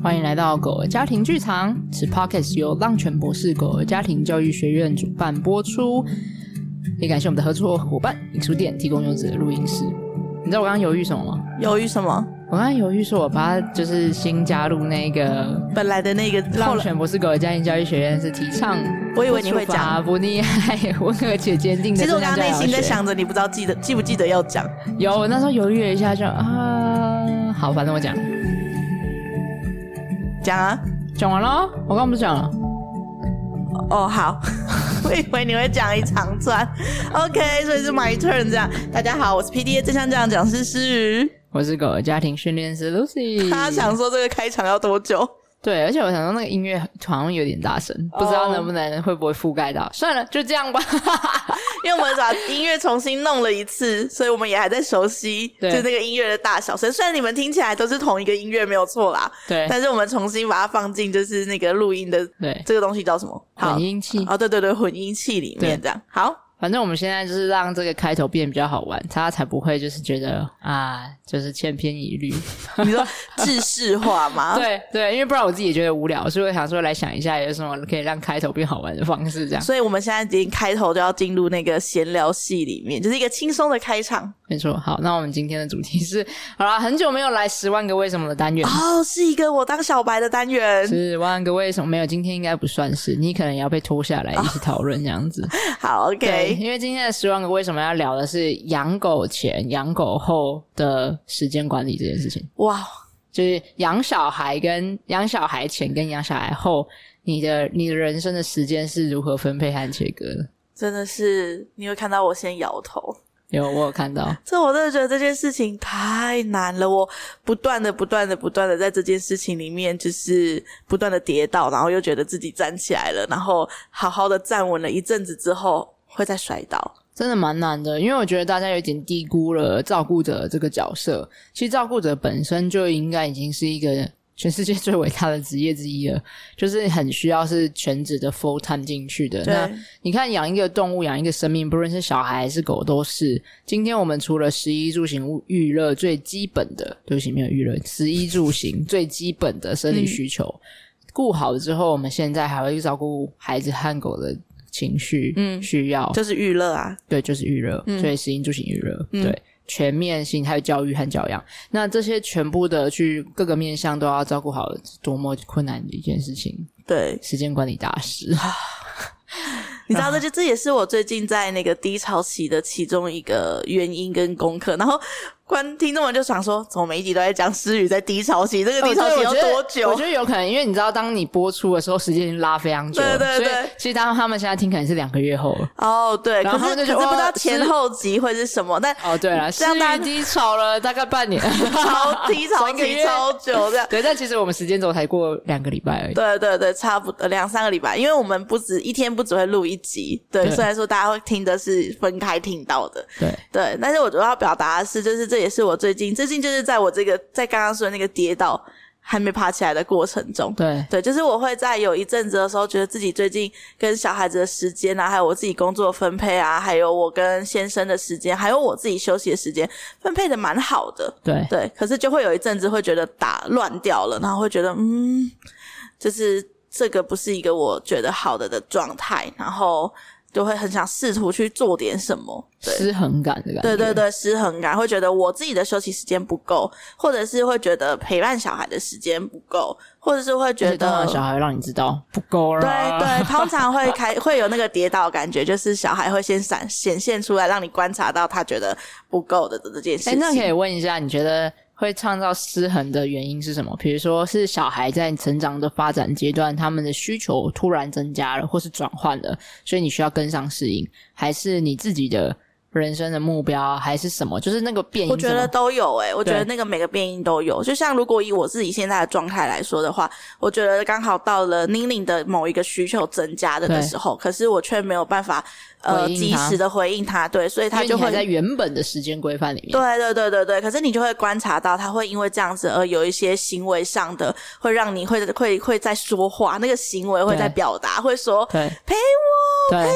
欢迎来到狗儿家庭剧场。此 Podcast 由浪犬博士狗儿家庭教育学院主办播出，也感谢我们的合作伙伴影书店提供优质的录音室。你知道我刚刚犹豫什么吗？犹豫什么？我刚刚犹豫说，我把它就是新加入那个本来的那个浪犬博士狗儿家庭教育学院是提倡，我以为你会讲不溺爱温和且坚定的。其实我刚刚内心在想着，你不知道记得记不记得要讲？有，我那时候犹豫了一下就，就啊，好，反正我讲，讲啊，讲完了。我刚刚不是讲了？哦，好，我以为你会讲一长串。OK，所以是 my turn 这样。大家好，我是 PDA 正向教养讲师诗雨。我是狗儿家庭训练师 Lucy。他想说这个开场要多久？对，而且我想到那个音乐好像有点大声，oh. 不知道能不能会不会覆盖到。算了，就这样吧。因为我们把音乐重新弄了一次，所以我们也还在熟悉，就那个音乐的大小声。虽然你们听起来都是同一个音乐，没有错啦。对。但是我们重新把它放进就是那个录音的，对，这个东西叫什么？混音器。哦，对对对，混音器里面这样。好。反正我们现在就是让这个开头变比较好玩，他才不会就是觉得啊，就是千篇一律。你说制式化吗？对对，因为不然我自己也觉得无聊，所以我想说来想一下有什么可以让开头变好玩的方式，这样。所以我们现在已经开头就要进入那个闲聊戏里面，就是一个轻松的开场。没错，好，那我们今天的主题是，好啦，很久没有来十万个为什么的单元哦，是一个我当小白的单元，十万个为什么没有，今天应该不算是，你可能也要被拖下来一起讨论这样子。好，OK，因为今天的十万个为什么要聊的是养狗前、养狗后的时间管理这件事情。哇，就是养小孩跟养小孩前跟养小孩后，你的你的人生的时间是如何分配和切割的？真的是，你会看到我先摇头。有，我有看到。这我真的觉得这件事情太难了。我不断的、不断的、不断的在这件事情里面，就是不断的跌倒，然后又觉得自己站起来了，然后好好的站稳了一阵子之后，会再摔倒。真的蛮难的，因为我觉得大家有点低估了照顾者这个角色。其实照顾者本身就应该已经是一个。全世界最伟大的职业之一了，就是很需要是全职的 full time 进去的。那你看，养一个动物，养一个生命，不论是小孩还是狗，都是。今天我们除了食衣住行娱乐最基本的，对不起，没有娱乐，食衣住行 最基本的生理需求，嗯、顾好了之后，我们现在还会照顾孩子和狗的情绪，嗯，需要。就是娱乐啊，对，就是娱乐，嗯、所以食衣住行娱乐，嗯、对。全面性还有教育和教养，那这些全部的去各个面向都要照顾好，多么困难的一件事情。对，时间管理大师，你知道这就这也是我最近在那个低潮期的其中一个原因跟功课，然后。观听众们就想说，怎么每一集都在讲诗雨在低潮期？这个低潮期要多久？我觉得有可能，因为你知道，当你播出的时候，时间已经拉非常久了。对对对。所以其实当他们现在听，可能是两个月后了。哦，对。然后可是可是不知道前后集会是什么，但哦，对了，诗瑜低潮了大概半年，超低潮期超久这样。对，但其实我们时间轴才过两个礼拜而已。对对对，差不多两三个礼拜，因为我们不止一天不只会录一集。对，虽然说大家会听的是分开听到的。对对，但是我主要表达的是，就是这也是我最近。最近就是在我这个在刚刚说的那个跌倒还没爬起来的过程中，对对，就是我会在有一阵子的时候，觉得自己最近跟小孩子的时间啊，还有我自己工作分配啊，还有我跟先生的时间，还有我自己休息的时间分配的蛮好的，对对。可是就会有一阵子会觉得打乱掉了，然后会觉得嗯，就是这个不是一个我觉得好的的状态，然后。就会很想试图去做点什么，失衡感的感觉。对对对，失衡感会觉得我自己的休息时间不够，或者是会觉得陪伴小孩的时间不够，或者是会觉得小孩让你知道不够了。对对，通常会开会有那个跌倒感觉，就是小孩会先闪显现出来，让你观察到他觉得不够的这件事情。哎，那可以问一下，你觉得？会创造失衡的原因是什么？比如说是小孩在成长的发展阶段，他们的需求突然增加了，或是转换了，所以你需要跟上适应，还是你自己的人生的目标，还是什么？就是那个变因。我觉得都有诶、欸，我觉得那个每个变音都有。就像如果以我自己现在的状态来说的话，我觉得刚好到了宁宁的某一个需求增加的的时候，可是我却没有办法。呃，及时的回应他，对，所以他就会在原本的时间规范里面。对对对对对，可是你就会观察到，他会因为这样子而有一些行为上的，会让你会会会在说话，那个行为会在表达，会说，对，陪我，陪我。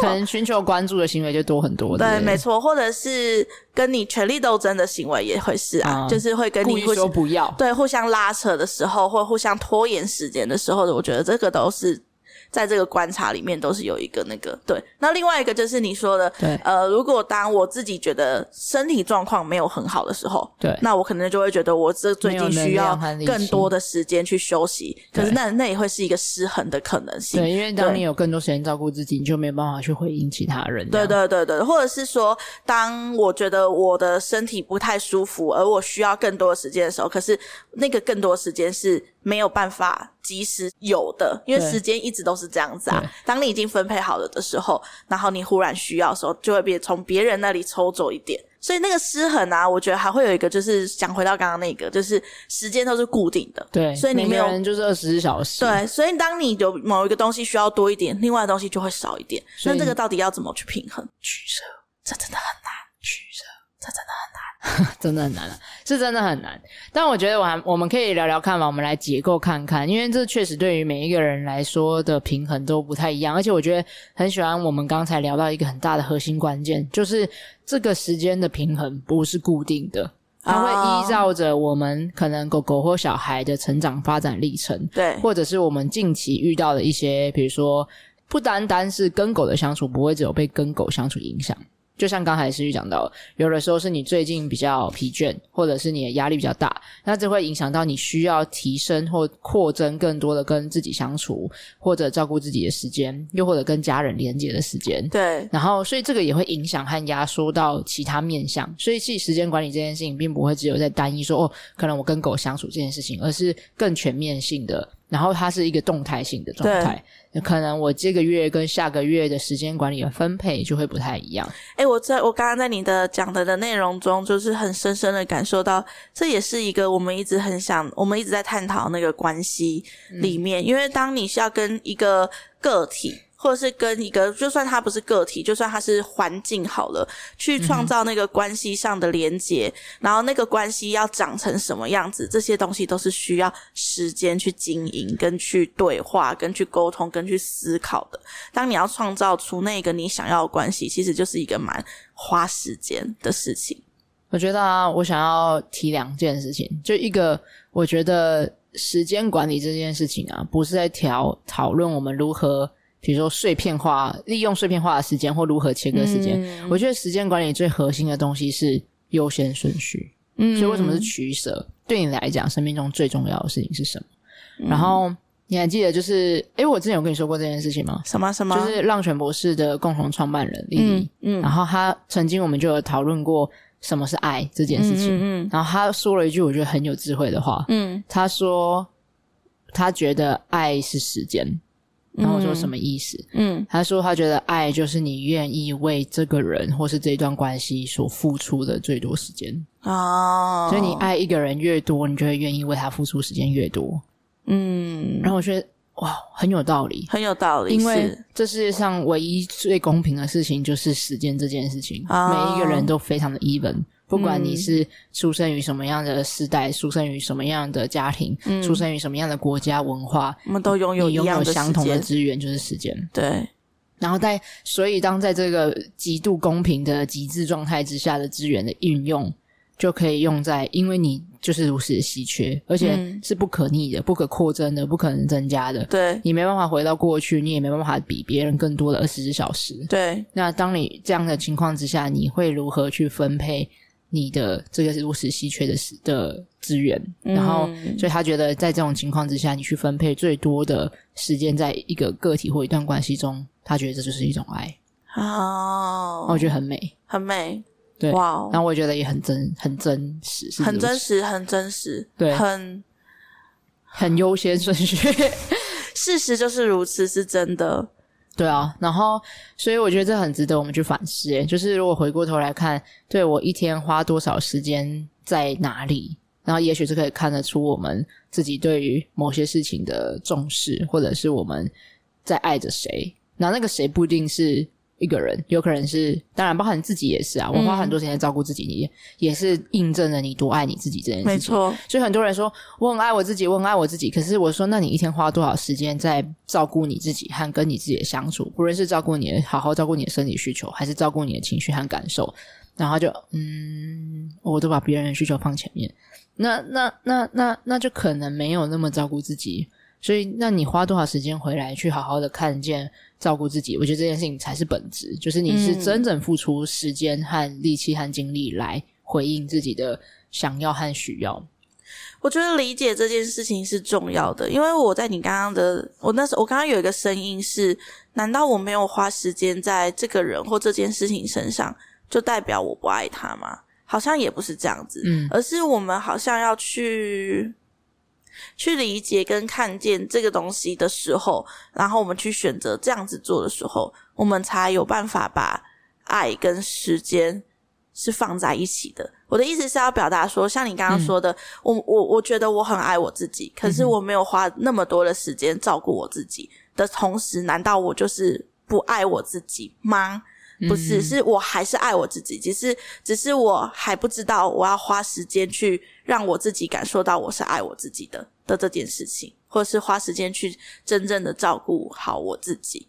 可能寻求关注的行为就多很多。对，没错，或者是跟你权力斗争的行为也会是啊，嗯、就是会跟你说不要，对，互相拉扯的时候，或互相拖延时间的时候，我觉得这个都是。在这个观察里面，都是有一个那个对。那另外一个就是你说的，对，呃，如果当我自己觉得身体状况没有很好的时候，对，那我可能就会觉得我这最近需要更多的时间去休息。可是那那也会是一个失衡的可能性。对，因为当你有更多时间照顾自己，你就没有办法去回应其他人。对对对对，或者是说，当我觉得我的身体不太舒服，而我需要更多的时间的时候，可是那个更多时间是。没有办法及时有的，因为时间一直都是这样子啊。当你已经分配好了的时候，然后你忽然需要的时候，就会别从别人那里抽走一点。所以那个失衡啊，我觉得还会有一个，就是想回到刚刚那个，就是时间都是固定的。对，所以你没有人就是二十四小时。对，所以当你有某一个东西需要多一点，另外的东西就会少一点。那这个到底要怎么去平衡？取舍，这真的很难。取舍，这真的很难。真的很难，是真的很难。但我觉得我还我们可以聊聊看嘛，我们来解构看看，因为这确实对于每一个人来说的平衡都不太一样。而且我觉得很喜欢我们刚才聊到一个很大的核心关键，就是这个时间的平衡不是固定的，它会依照着我们可能狗狗或小孩的成长发展历程，对，或者是我们近期遇到的一些，比如说不单单是跟狗的相处，不会只有被跟狗相处影响。就像刚才思玉讲到，有的时候是你最近比较疲倦，或者是你的压力比较大，那这会影响到你需要提升或扩增更多的跟自己相处或者照顾自己的时间，又或者跟家人连接的时间。对，然后所以这个也会影响和压缩到其他面向。所以其实时间管理这件事情，并不会只有在单一说哦，可能我跟狗相处这件事情，而是更全面性的。然后它是一个动态性的状态，可能我这个月跟下个月的时间管理的分配就会不太一样。诶，我在我刚刚在你的讲的的内容中，就是很深深的感受到，这也是一个我们一直很想，我们一直在探讨那个关系里面，嗯、因为当你是要跟一个个体。或者是跟一个，就算他不是个体，就算他是环境好了，去创造那个关系上的连接，嗯、然后那个关系要长成什么样子，这些东西都是需要时间去经营、跟去对话、跟去沟通、跟去思考的。当你要创造出那个你想要的关系，其实就是一个蛮花时间的事情。我觉得啊，我想要提两件事情，就一个，我觉得时间管理这件事情啊，不是在调讨论我们如何。比如说碎片化，利用碎片化的时间或如何切割时间，嗯、我觉得时间管理最核心的东西是优先顺序。嗯，所以为什么是取舍？对你来讲，生命中最重要的事情是什么？嗯、然后你还记得，就是诶，我之前有跟你说过这件事情吗？什么什么？就是浪犬博士的共同创办人丽丽。嗯，然后他曾经我们就有讨论过什么是爱这件事情。嗯，然后他说了一句我觉得很有智慧的话。嗯，他说他觉得爱是时间。然后我说什么意思？嗯，他说他觉得爱就是你愿意为这个人或是这段关系所付出的最多时间哦。所以你爱一个人越多，你就会愿意为他付出时间越多。嗯，然后我觉得哇，很有道理，很有道理。因为这世界上唯一最公平的事情就是时间这件事情，哦，每一个人都非常的 even。不管你是出生于什么样的时代，嗯、出生于什么样的家庭，嗯、出生于什么样的国家文化，我们都拥有一样的，拥有相同的资源，就是时间。对。然后在，所以当在这个极度公平的极致状态之下的资源的运用，就可以用在，因为你就是如此的稀缺，而且是不可逆的、嗯、不可扩增的、不可能增加的。对。你没办法回到过去，你也没办法比别人更多的二十四小时。对。那当你这样的情况之下，你会如何去分配？你的这个是如此稀缺的的资源，嗯、然后所以他觉得在这种情况之下，你去分配最多的时间在一个个体或一段关系中，他觉得这就是一种爱。哦，我觉得很美，很美，对，哇然后我觉得也很真，很真实，很真实，很真实，对，很很优先顺序，事实就是如此，是真的。对啊，然后所以我觉得这很值得我们去反思。诶，就是如果回过头来看，对我一天花多少时间在哪里，然后也许是可以看得出我们自己对于某些事情的重视，或者是我们在爱着谁。那那个谁不一定是一个人，有可能是当然包含自己也是啊。我花很多时间照顾自己，你、嗯、也是印证了你多爱你自己这件事情。没错，所以很多人说我很爱我自己，我很爱我自己。可是我说，那你一天花多少时间在照顾你自己和跟你自己的相处？不论是照顾你的，好好照顾你的生理需求，还是照顾你的情绪和感受，然后就嗯，我都把别人的需求放前面，那那那那那就可能没有那么照顾自己。所以，那你花多少时间回来去好好的看见照顾自己？我觉得这件事情才是本质，就是你是真正付出时间和力气和精力来回应自己的想要和需要。我觉得理解这件事情是重要的，因为我在你刚刚的，我那时候我刚刚有一个声音是：难道我没有花时间在这个人或这件事情身上，就代表我不爱他吗？好像也不是这样子，嗯，而是我们好像要去。去理解跟看见这个东西的时候，然后我们去选择这样子做的时候，我们才有办法把爱跟时间是放在一起的。我的意思是要表达说，像你刚刚说的，嗯、我我我觉得我很爱我自己，可是我没有花那么多的时间照顾我自己的同时，难道我就是不爱我自己吗？不是，是我还是爱我自己，只是只是我还不知道我要花时间去让我自己感受到我是爱我自己的的这件事情，或是花时间去真正的照顾好我自己。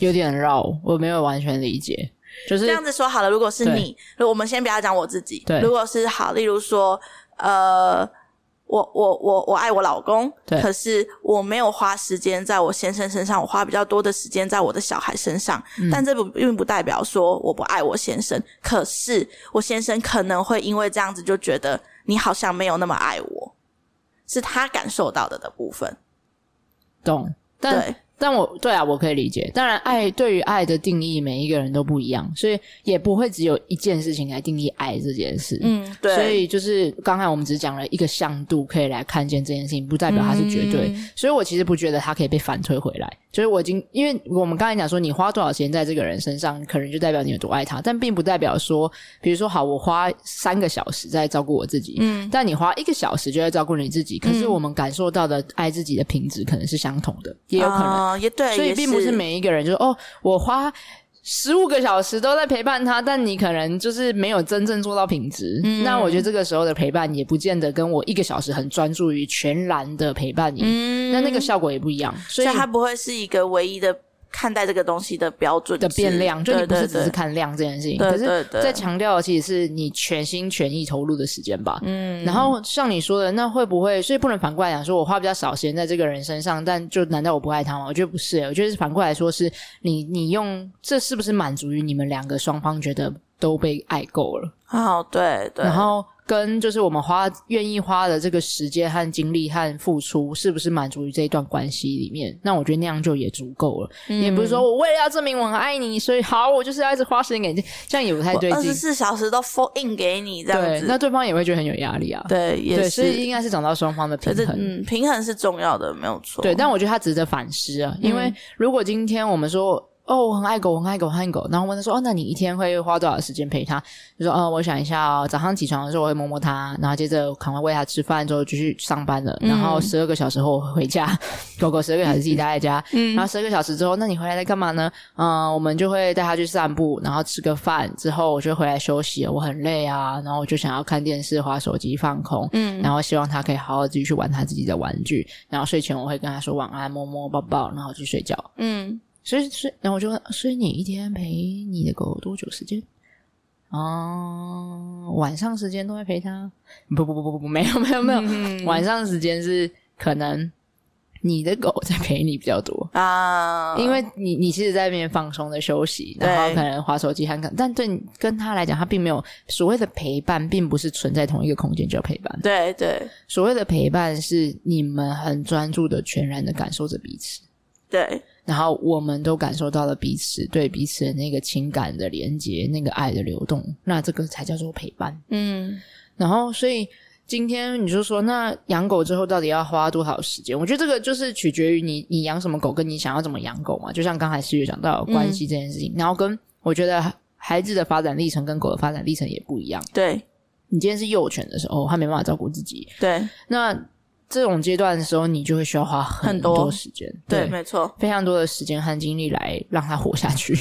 有点绕，我没有完全理解。就是这样子说好了，如果是你，我们先不要讲我自己。对，如果是好，例如说，呃。我我我我爱我老公，可是我没有花时间在我先生身上，我花比较多的时间在我的小孩身上。嗯、但这不并不代表说我不爱我先生，可是我先生可能会因为这样子就觉得你好像没有那么爱我，是他感受到的的部分。懂，对。但我对啊，我可以理解。当然，爱对于爱的定义，每一个人都不一样，所以也不会只有一件事情来定义爱这件事。嗯，对。所以就是刚才我们只讲了一个向度，可以来看见这件事情，不代表它是绝对。嗯、所以我其实不觉得它可以被反推回来。就是我已经，因为我们刚才讲说，你花多少时间在这个人身上，可能就代表你有多爱他，但并不代表说，比如说，好，我花三个小时在照顾我自己，嗯，但你花一个小时就在照顾你自己，可是我们感受到的爱自己的品质可能是相同的，也有可能。哦，也对，所以并不是每一个人就是哦，我花十五个小时都在陪伴他，但你可能就是没有真正做到品质。嗯，那我觉得这个时候的陪伴也不见得跟我一个小时很专注于全然的陪伴你，嗯，那那个效果也不一样。所以它不会是一个唯一的。看待这个东西的标准的变量，就你不是只是看量这件事情，对对对，可是在强调的其实是你全心全意投入的时间吧。嗯，然后像你说的，那会不会？所以不能反过来讲，说我花比较少时间在这个人身上，但就难道我不爱他吗？我觉得不是，我觉得是反过来说，是你你用这是不是满足于你们两个双方觉得都被爱够了？哦，对对，然后。跟就是我们花愿意花的这个时间和精力和付出，是不是满足于这一段关系里面？那我觉得那样就也足够了。嗯、也不是说我为了要证明我很爱你，所以好，我就是要一直花时间给你，这样也不太对劲。二十四小时都 full in 给你这样子，对，那对方也会觉得很有压力啊。对，也是，所以应该是找到双方的平衡。嗯，平衡是重要的，没有错。对，但我觉得他值得反思啊，因为如果今天我们说。哦，我很爱狗，我很爱狗，我很爱狗。然后问他说：“哦，那你一天会花多少时间陪他？”就说：“哦，我想一下哦，早上起床的时候我会摸摸它，然后接着赶快喂它吃饭，之后就去上班了。然后十二个小时后回家，嗯、狗狗十二个小时自己待在家。嗯，然后十二个小时之后，那你回来在干嘛呢？嗯，我们就会带它去散步，然后吃个饭之后，我就回来休息。我很累啊，然后我就想要看电视、划手机、放空。嗯，然后希望它可以好好自己去玩它自己的玩具。然后睡前我会跟它说晚安，摸摸抱抱，然后去睡觉。嗯。所以，所以，然后我就问，所以你一天陪你的狗多久时间？哦、呃，晚上时间都会陪它？不不不不不，没有没有没有，嗯、晚上时间是可能你的狗在陪你比较多啊，因为你你其实在那边放松的休息，然后可能划手机看看，但对跟他来讲，他并没有所谓的陪伴，并不是存在同一个空间就要陪伴。对对，所谓的陪伴是你们很专注的、全然的感受着彼此。对。然后我们都感受到了彼此对彼此的那个情感的连接，那个爱的流动，那这个才叫做陪伴。嗯，然后所以今天你就说，那养狗之后到底要花多少时间？我觉得这个就是取决于你你养什么狗，跟你想要怎么养狗嘛。就像刚才思月讲到关系这件事情，嗯、然后跟我觉得孩子的发展历程跟狗的发展历程也不一样。对，你今天是幼犬的时候，它没办法照顾自己。对，那。这种阶段的时候，你就会需要花很多。时间，对，没错，非常多的时间和精力来让他活下去。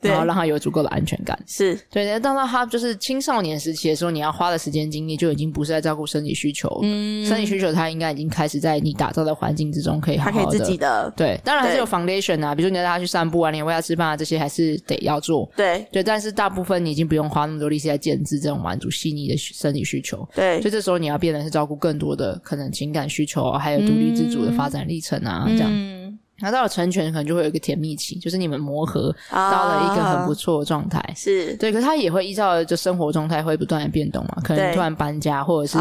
然后让他有足够的安全感，是对。当到他就是青少年时期的时候，你要花的时间精力就已经不是在照顾生理需求，嗯，生理需求他应该已经开始在你打造的环境之中可以好好的，他可以自己的，对。当然还是有 foundation 啊，比如说你要带他去散步啊，你喂他吃饭啊，这些还是得要做，对对。但是大部分你已经不用花那么多力气来建置这种满足细腻的生理需求，对。所以这时候你要变得是照顾更多的可能情感需求，还有独立自主的发展历程啊，嗯、这样。嗯拿到了成全，可能就会有一个甜蜜期，就是你们磨合到了一个很不错的状态，是对。可是他也会依照就生活状态会不断的变动嘛，可能突然搬家，或者是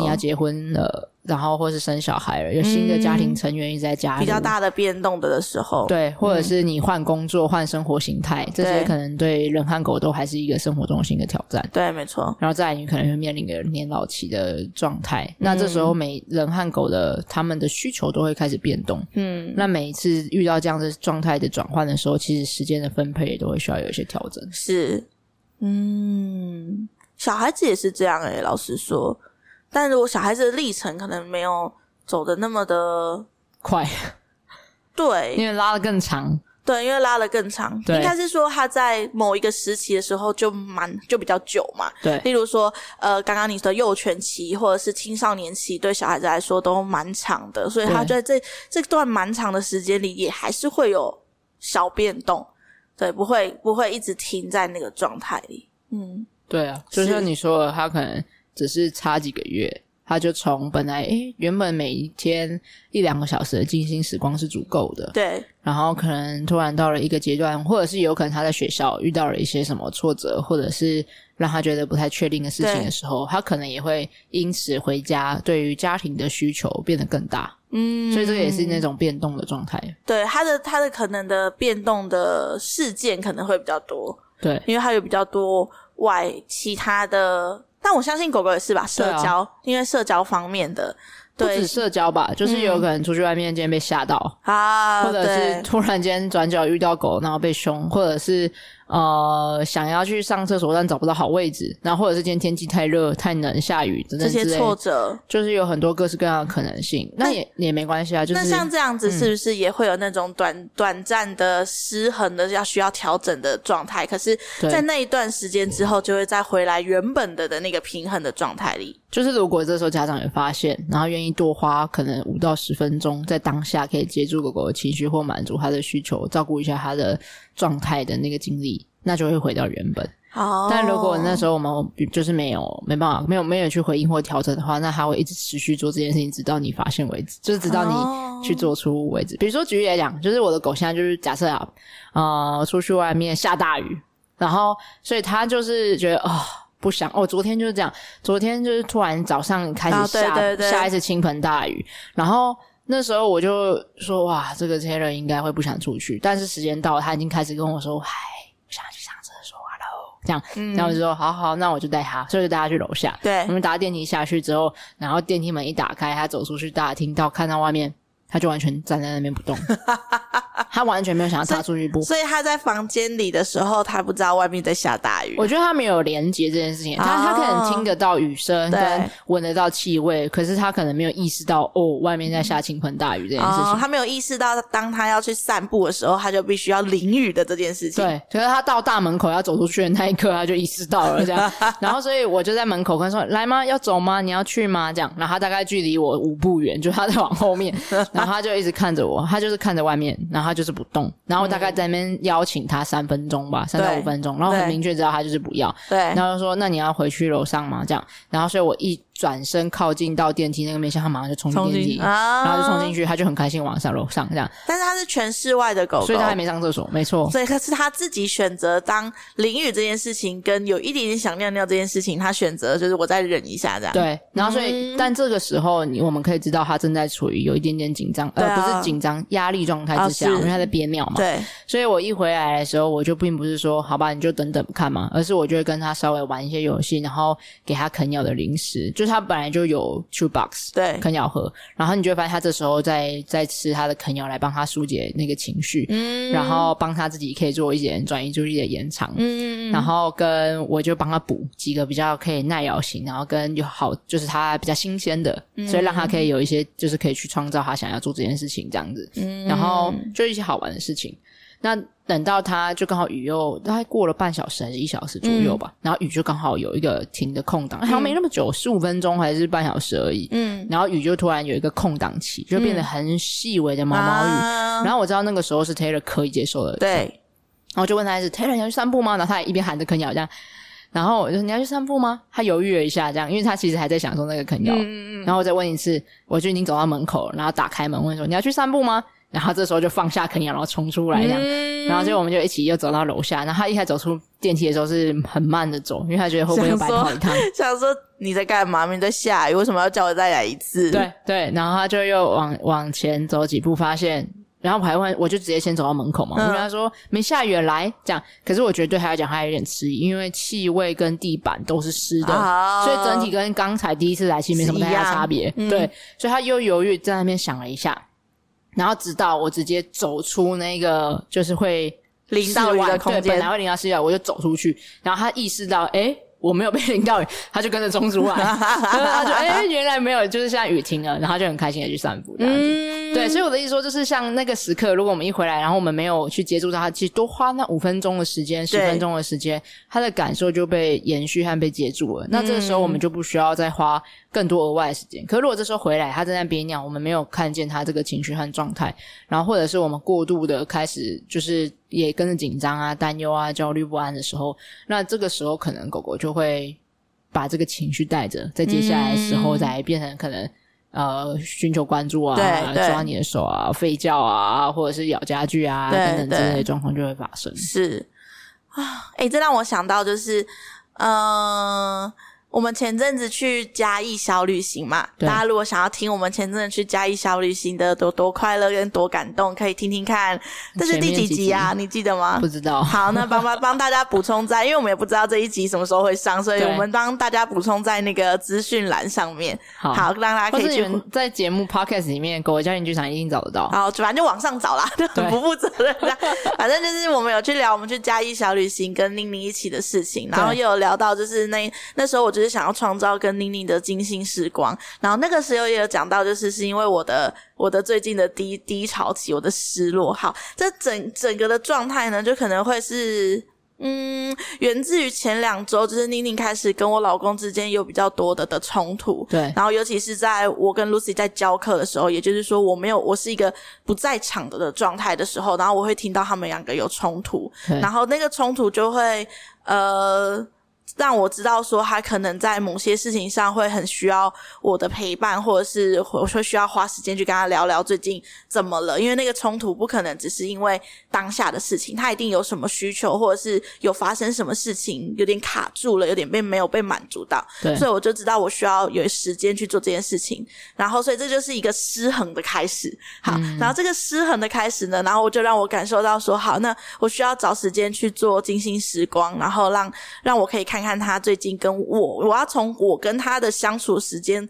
你要结婚了。然后或是生小孩了，有新的家庭成员一直在家里，比较大的变动的时候，对，或者是你换工作、换生活形态，这些可能对人和狗都还是一个生活中心的挑战。对，没错。然后再来，你可能会面临一个年老期的状态，那这时候每人和狗的他们的需求都会开始变动。嗯，那每一次遇到这样的状态的转换的时候，其实时间的分配也都会需要有一些调整。是，嗯，小孩子也是这样诶，老实说。但如果小孩子的历程可能没有走的那么的快，对，因为拉的更长，对，因为拉的更长，应该是说他在某一个时期的时候就蛮就比较久嘛，对，例如说呃，刚刚你说幼犬期或者是青少年期，对小孩子来说都蛮长的，所以他在这这段蛮长的时间里也还是会有小变动，对，不会不会一直停在那个状态里，嗯，对啊，就像你说的，他可能。只是差几个月，他就从本来诶原本每一天一两个小时的静心时光是足够的，对。然后可能突然到了一个阶段，或者是有可能他在学校遇到了一些什么挫折，或者是让他觉得不太确定的事情的时候，他可能也会因此回家，对于家庭的需求变得更大。嗯，所以这个也是那种变动的状态。对，他的他的可能的变动的事件可能会比较多，对，因为他有比较多外其他的。但我相信狗狗也是吧，社交，啊、因为社交方面的，对，不止社交吧，就是有可能出去外面今天被吓到啊，或者是突然间转角遇到狗，然后被凶，或者是。呃，想要去上厕所，但找不到好位置，然后或者是今天天气太热、太冷、下雨等等这些挫折，就是有很多各式各样的可能性。那，那也也没关系啊，就是那像这样子，是不是也会有那种短、嗯、短暂的失衡的要需要调整的状态？可是，在那一段时间之后，就会再回来原本的的那个平衡的状态里。就是如果这时候家长有发现，然后愿意多花可能五到十分钟，在当下可以接住狗狗的情绪或满足它的需求，照顾一下它的状态的那个精力。那就会回到原本。好，但如果那时候我们就是没有没办法，没有没有去回应或调整的话，那他会一直持续做这件事情，直到你发现为止，就是直到你去做出为止。比如说举例来讲，就是我的狗现在就是假设啊，呃，出去外面下大雨，然后所以它就是觉得啊、哦、不想哦，昨天就是这样，昨天就是突然早上开始下、下一次倾盆大雨，然后。那时候我就说哇，这个 Taylor 应该会不想出去，但是时间到了，他已经开始跟我说，嗨，我想去上厕所了，这样，嗯、然后我就说好好，那我就带他，所以就带他去楼下。对，我们搭电梯下去之后，然后电梯门一打开，他走出去大厅，到看到外面。他就完全站在那边不动，他完全没有想要踏出去一步。所以他在房间里的时候，他不知道外面在下大雨。我觉得他没有连接这件事情，他、oh, 他可能听得到雨声跟闻得到气味，可是他可能没有意识到哦，外面在下倾盆大雨这件事情。Oh, 他没有意识到，当他要去散步的时候，他就必须要淋雨的这件事情。对，可是他到大门口要走出去的那一刻，他就意识到了这样。然后，所以我就在门口跟他说：“来吗？要走吗？你要去吗？”这样。然后他大概距离我五步远，就他在往后面，然后他就一直看着。我他就是看着外面，然后他就是不动，然后大概在那边邀请他三分钟吧，三到五分钟，然后很明确知道他就是不要，对，然后就说那你要回去楼上吗？这样，然后所以我一。转身靠近到电梯那个面向，他马上就冲进电梯，然后就冲进去，他就很开心往上楼上这样。但是他是全室外的狗狗，所以他还没上厕所，没错。所以可是他自己选择当淋雨这件事情，跟有一点点想尿尿这件事情，他选择就是我再忍一下这样。对，然后所以，嗯、但这个时候你我们可以知道他正在处于有一点点紧张，啊、呃，不是紧张，压力状态之下，哦、因为他在憋尿嘛。对，所以我一回来的时候，我就并不是说好吧，你就等等看嘛，而是我就会跟他稍微玩一些游戏，然后给他啃咬的零食，就是他本来就有 chew box，对，啃咬盒，然后你就会发现他这时候在在吃他的啃咬来帮他疏解那个情绪，嗯，然后帮他自己可以做一点转移注意力的延长，嗯，然后跟我就帮他补几个比较可以耐咬型，然后跟有好就是他比较新鲜的，嗯、所以让他可以有一些就是可以去创造他想要做这件事情这样子，嗯，然后就一些好玩的事情。那等到他就刚好雨又大概过了半小时还是一小时左右吧，嗯、然后雨就刚好有一个停的空档，好像没那么久，十五分钟还是半小时而已。嗯，然后雨就突然有一个空档期，就变得很细微的毛毛雨。嗯、然后我知道那个时候是 Taylor 可以接受的，对。然后就问他是 Taylor 你要去散步吗？然后他也一边喊着啃咬这样。然后我就说你要去散步吗？他犹豫了一下这样，因为他其实还在享受那个啃咬。嗯嗯。然后我再问一次，我就已经走到门口，然后打开门问说你要去散步吗？然后这时候就放下啃咬，然后冲出来这样，嗯、然后就我们就一起又走到楼下。然后他一开始走出电梯的时候是很慢的走，因为他觉得会不会又白跑一趟。想说，你在干嘛？你在下雨，为什么要叫我再来一次？对对，然后他就又往往前走几步，发现，然后我还问，我就直接先走到门口嘛。嗯、我跟他说没下雨来这样，可是我觉得对他来讲他有点迟疑，因为气味跟地板都是湿的，哦、所以整体跟刚才第一次来其实没什么太大差别。嗯、对，所以他又犹豫在那边想了一下。然后直到我直接走出那个就是会淋到雨的空间，对，本来会淋到室外，我就走出去。然后他意识到，诶我没有被淋到雨，他就跟着冲出来，他就哎，原来没有，就是现在雨停了，然后他就很开心的去散步这样子。嗯、对，所以我的意思说，就是像那个时刻，如果我们一回来，然后我们没有去接触到他，其实多花那五分钟的时间、十分钟的时间，他的感受就被延续和被接住了。那这个时候我们就不需要再花更多额外的时间。可是如果这时候回来，他正在憋尿，我们没有看见他这个情绪和状态，然后或者是我们过度的开始就是。也跟着紧张啊、担忧啊、焦虑不安的时候，那这个时候可能狗狗就会把这个情绪带着，在接下来的时候再变成可能、嗯、呃寻求关注啊、抓你的手啊、吠叫啊，或者是咬家具啊等等之类的状况就会发生。是啊，诶，这让我想到就是，嗯、呃。我们前阵子去嘉义小旅行嘛，大家如果想要听我们前阵子去嘉义小旅行的多多快乐跟多感动，可以听听看。这是第几集啊？你记得吗？不知道。好，那帮帮帮大家补充在，因为我们也不知道这一集什么时候会上，所以我们帮大家补充在那个资讯栏上面。好，好，让大家可以去在节目 podcast 里面，狗狗教练剧场一定找得到。好，反正就往上找啦，就 很不负责任。对反正就是我们有去聊我们去嘉义小旅行跟宁宁一起的事情，然后又有聊到就是那那时候我就。就是想要创造跟妮妮的精心时光，然后那个时候也有讲到，就是是因为我的我的最近的低低潮期，我的失落，好，这整整个的状态呢，就可能会是，嗯，源自于前两周，就是妮妮开始跟我老公之间有比较多的的冲突，对，然后尤其是在我跟 Lucy 在教课的时候，也就是说我没有我是一个不在场的的状态的时候，然后我会听到他们两个有冲突，然后那个冲突就会呃。让我知道说他可能在某些事情上会很需要我的陪伴，或者是我会需要花时间去跟他聊聊最近怎么了。因为那个冲突不可能只是因为当下的事情，他一定有什么需求，或者是有发生什么事情有点卡住了，有点被没有被满足到。对，所以我就知道我需要有时间去做这件事情。然后，所以这就是一个失衡的开始。好，嗯、然后这个失衡的开始呢，然后我就让我感受到说，好，那我需要找时间去做精心时光，然后让让我可以看。看他最近跟我，我要从我跟他的相处时间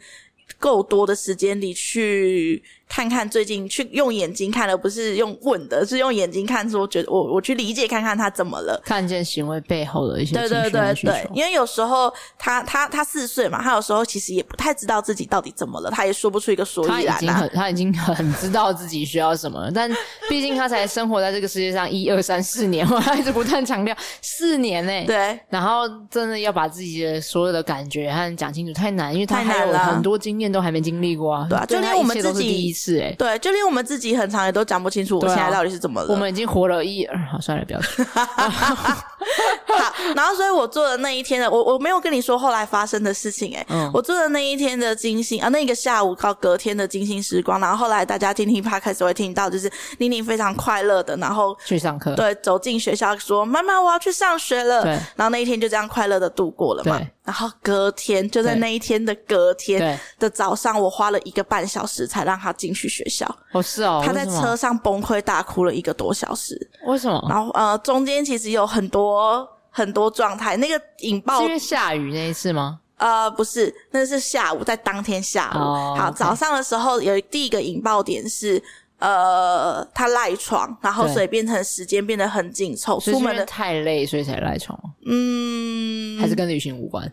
够多的时间里去。看看最近去用眼睛看，而不是用问的，是用眼睛看。说，觉得我我去理解看看他怎么了，看见行为背后的一些对对对对。因为有时候他他他四岁嘛，他有时候其实也不太知道自己到底怎么了，他也说不出一个所以然。他已经很他已经很知道自己需要什么了，但毕竟他才生活在这个世界上一二三四年，我一直不断强调四年呢。对，然后真的要把自己的所有的感觉和讲清楚太难，因为他还有很多经验都还没经历过啊。对啊，就连我们自己。是哎，对，就连我们自己很长也都讲不清楚我现在到底是怎么了。我们已经活了一，好，算了，不要说。好，然后所以我做的那一天的，我我没有跟你说后来发生的事情，哎，嗯，我做的那一天的金星啊，那个下午到隔天的金星时光，然后后来大家听听 Podcast 会听到，就是妮妮非常快乐的，然后去上课，对，走进学校说妈妈我要去上学了，对，然后那一天就这样快乐的度过了嘛。对然后隔天就在那一天的隔天的早上，我花了一个半小时才让他进去学校。哦，是哦。他在车上崩溃大哭了一个多小时。为什么？然后呃，中间其实有很多很多状态。那个引爆是因为下雨那一次吗？呃，不是，那是下午，在当天下午。Oh, 好.早上的时候有第一个引爆点是，呃，他赖床，然后所以变成时间变得很紧凑，出门的太累，所以才赖床。嗯，还是跟旅行无关。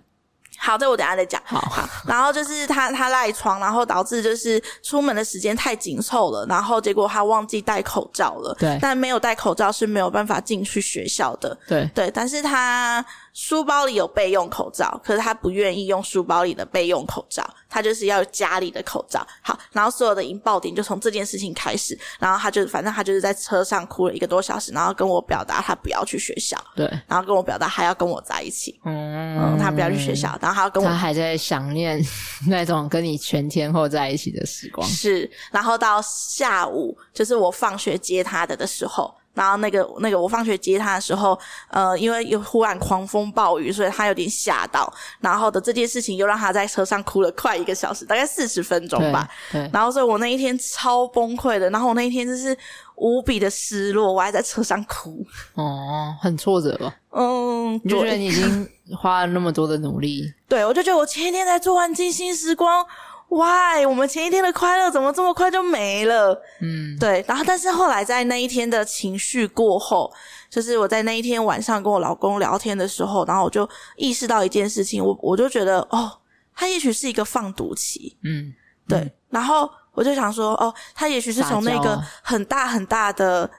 好，这我等一下再讲。好，好，然后就是他他赖床，然后导致就是出门的时间太紧凑了，然后结果他忘记戴口罩了。对，但没有戴口罩是没有办法进去学校的。对对，但是他。书包里有备用口罩，可是他不愿意用书包里的备用口罩，他就是要家里的口罩。好，然后所有的引爆点就从这件事情开始，然后他就反正他就是在车上哭了一个多小时，然后跟我表达他不要去学校，对，然后跟我表达他要跟我在一起，嗯，嗯，他不要去学校，然后他要跟我，他还在想念那种跟你全天候在一起的时光，是，然后到下午就是我放学接他的的时候。然后那个那个，我放学接他的时候，呃，因为又忽然狂风暴雨，所以他有点吓到。然后的这件事情又让他在车上哭了快一个小时，大概四十分钟吧。对。对。然后所以我那一天超崩溃的。然后我那一天就是无比的失落，我还在车上哭。哦，很挫折吧？嗯。你就觉得你已经花了那么多的努力。对，我就觉得我前一天才做完静心时光。Why？我们前一天的快乐怎么这么快就没了？嗯，对。然后，但是后来在那一天的情绪过后，就是我在那一天晚上跟我老公聊天的时候，然后我就意识到一件事情，我我就觉得，哦，他也许是一个放毒期。嗯，对。嗯，然后我就想说，哦，他也许是从那个很大很大的。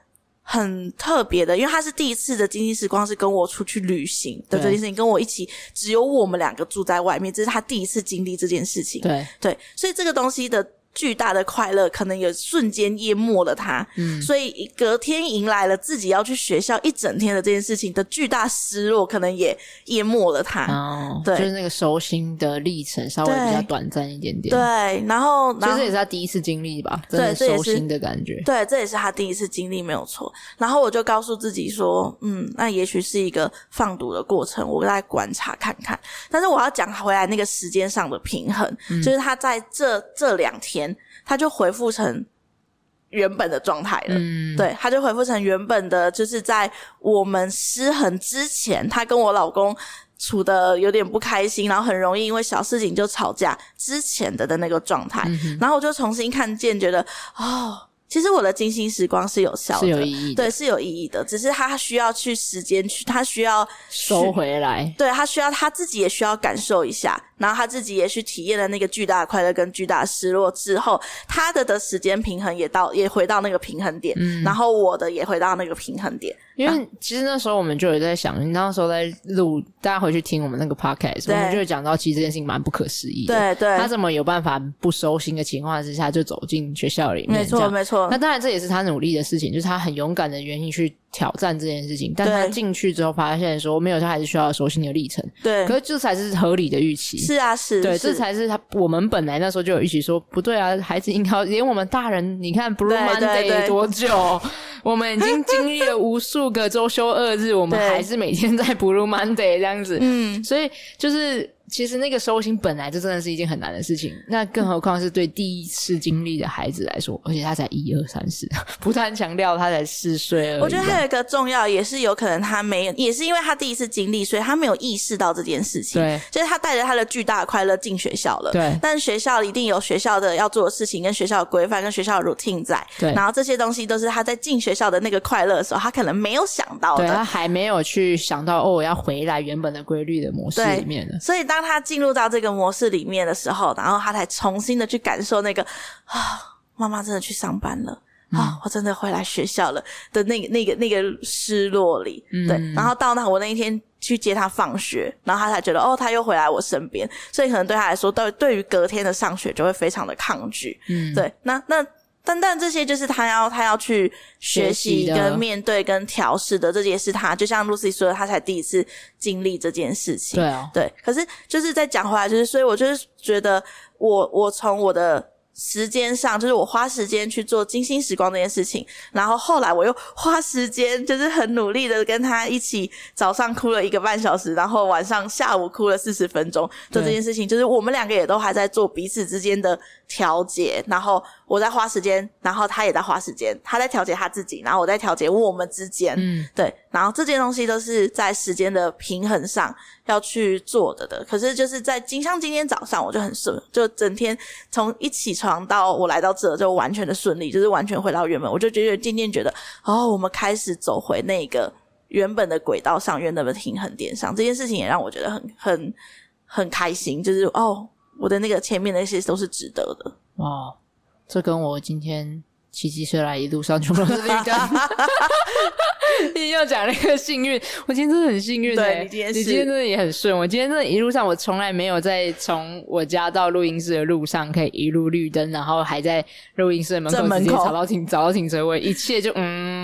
很特别的，因为他是第一次的经济时光，是跟我出去旅行的这件事情，跟我一起，只有我们两个住在外面，这是他第一次经历这件事情。对对，所以这个东西的。巨大的快乐可能也瞬间淹没了他，嗯，所以隔天迎来了自己要去学校一整天的这件事情的巨大失落，可能也淹没了他。哦，对，就是那个收心的历程稍微比较短暂一点点。对，然后，其实这也是他第一次经历吧，对，收心的感觉。对，这也是他第一次经历，没有错。然后我就告诉自己说，嗯，那也许是一个放毒的过程，我再观察看看。但是我要讲回来那个时间上的平衡，嗯，就是他在这这两天。他就回复成原本的状态了，嗯，对，他就回复成原本的，就是在我们失衡之前，他跟我老公处的有点不开心，然后很容易因为小事情就吵架之前的的那个状态，嗯，然后我就重新看见，觉得哦。其实我的精心时光是有效的，是有意义的，对，是有意义的。只是他需要去时间去，他需要收回来，对，他需要他自己也需要感受一下，然后他自己也去体验了那个巨大的快乐跟巨大的失落之后，他的的时间平衡也到也回到那个平衡点，嗯，然后我的也回到那个平衡点。因为其实那时候我们就有在想，你那时候在录，大家回去听我们那个 podcast，我们就有讲到，其实这件事情蛮不可思议的。对对，他怎么有办法不收心的情况之下就走进学校里面？没错没错。那当然这也是他努力的事情，就是他很勇敢的原因去挑战这件事情。但他进去之后发现说，没有，他还是需要熟悉你的历程。对，可是这才是合理的预期。是啊，是。对，是这才是他。我们本来那时候就有预期说，不对啊，孩子应该连我们大人，你看 Blue Monday 多久？我们已经经历了无数个周休二日，我们还是每天在 Blue Monday 这样子。嗯，所以就是。其实那个收心本来就真的是一件很难的事情，那更何况是对第一次经历的孩子来说，而且他才一二三四，不断强调他才四岁而已。我觉得还有一个重要，也是有可能他没有，也是因为他第一次经历，所以他没有意识到这件事情。对，就是他带着他的巨大的快乐进学校了。对，但学校一定有学校的要做的事情，跟学校的规范，跟学校的 routine 在。对，然后这些东西都是他在进学校的那个快乐的时候，他可能没有想到的。对，他还没有去想到哦，我要回来原本的规律的模式里面的。所以当他进入到这个。模式里面的时候，然后他才重新的去感受那个啊，妈妈真的去上班了啊，我真的回来学校了的那个那个那个失落里，嗯、对。然后到那我那一天去接他放学，然后他才觉得哦，他又回来我身边，所以可能对他来说，对对于隔天的上学就会非常的抗拒，嗯，对。那那。但但这些就是他要他要去学习跟面对跟调试的这些是，他就像 Lucy 说的，他才第一次经历这件事情。对啊，对。可是就是再讲回来，就是所以我就是觉得我我从我的。时间上，就是我花时间去做静心时光这件事情，然后后来我又花时间，就是很努力的跟他一起，早上哭了一个半小时，然后晚上下午哭了四十分钟，做这件事情，就是我们两个也都还在做彼此之间的调节，然后我在花时间，然后他也在花时间，他在调节他自己，然后我在调节我们之间，嗯，对，然后这件东西都是在时间的平衡上要去做的的。可是就是在今像今天早上我就很顺，就整天从一起床到我来到这就完全的顺利，就是完全回到原本，我就觉得渐渐觉得哦，我们开始走回那个原本的轨道上，原本的平衡点上，这件事情也让我觉得很很很开心，就是哦，我的那个前面那些都是值得的，哇。这跟我今天骑机车来一路上全部都是绿灯。你要讲那个幸运，我今天真的很幸运。对，你今天是，你今天真的也很顺。我今天真的一路上，我从来没有在从我家到录音室的路上可以一路绿灯，然后还在录音室的门口直接找到停找到停车位，一切就嗯。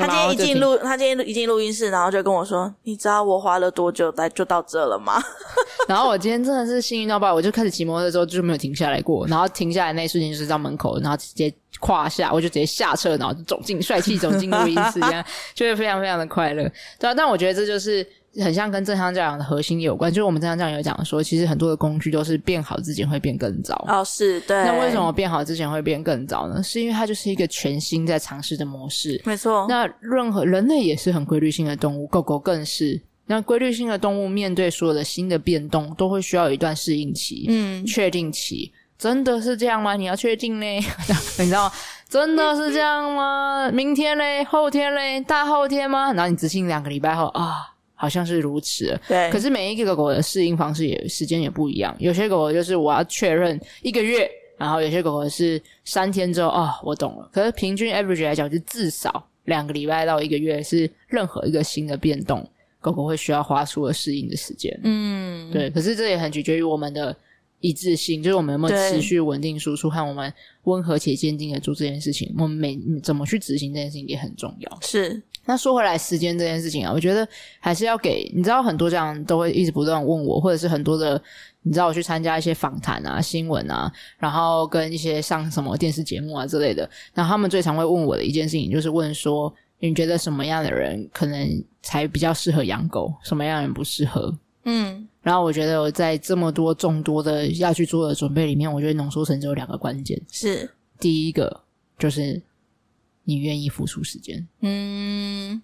他今天一进录，他今天一进录音室，然后就跟我说：“你知道我花了多久来就到这了吗？” 然后我今天真的是幸运到爆，我就开始骑摩托车之后就没有停下来过，然后停下来那一瞬间就是到门口，然后直接跨下，我就直接下车，然后就走进帅气走进录音室，这样 就会非常非常的快乐。对啊，但我觉得这就是很像跟正向教养的核心有关，就是我们正向教养有讲说，其实很多的工具都是变好之前会变更糟。哦，是对。那为什么变好之前会变更糟呢？是因为它就是一个全新在尝试的模式。没错。那任何人类也是很规律性的动物，狗狗更是。那规律性的动物面对所有的新的变动，都会需要有一段适应期、嗯，确定期。真的是这样吗？你要确定呢？你知道真的是这样吗？明天嘞？后天嘞？大后天吗？然后你执行两个礼拜后啊，好像是如此。对。可是每一个狗狗的适应方式也时间也不一样。有些狗狗就是我要确认一个月，然后有些狗狗是三天之后哦，我懂了。可是平均 average 来讲，就至少两个礼拜到一个月是任何一个新的变动。狗狗会需要花出了适应的时间，嗯，对。可是这也很取决于我们的一致性，就是我们有没有持续稳定输出，和我们温和且坚定的做这件事情。我们每怎么去执行这件事情也很重要。是。那说回来，时间这件事情啊，我觉得还是要给你知道，很多这样都会一直不断问我，或者是很多的你知道，我去参加一些访谈啊、新闻啊，然后跟一些上什么电视节目啊之类的，那他们最常会问我的一件事情，就是问说。你觉得什么样的人可能才比较适合养狗？什么样的人不适合？嗯，然后我觉得我在这么多众多的要去做的准备里面，我觉得浓缩成只有两个关键。是第一个，就是你愿意付出时间。嗯。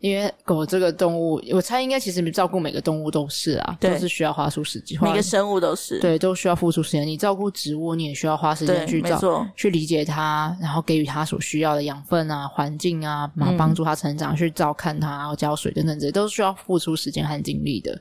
因为狗这个动物，我猜应该其实照顾每个动物都是啊，都是需要花出时间。每个生物都是对，都需要付出时间。你照顾植物，你也需要花时间去照去理解它，然后给予它所需要的养分啊、环境啊，然后帮助它成长，嗯、去照看它，然后浇水等等，这些都是需要付出时间和精力的。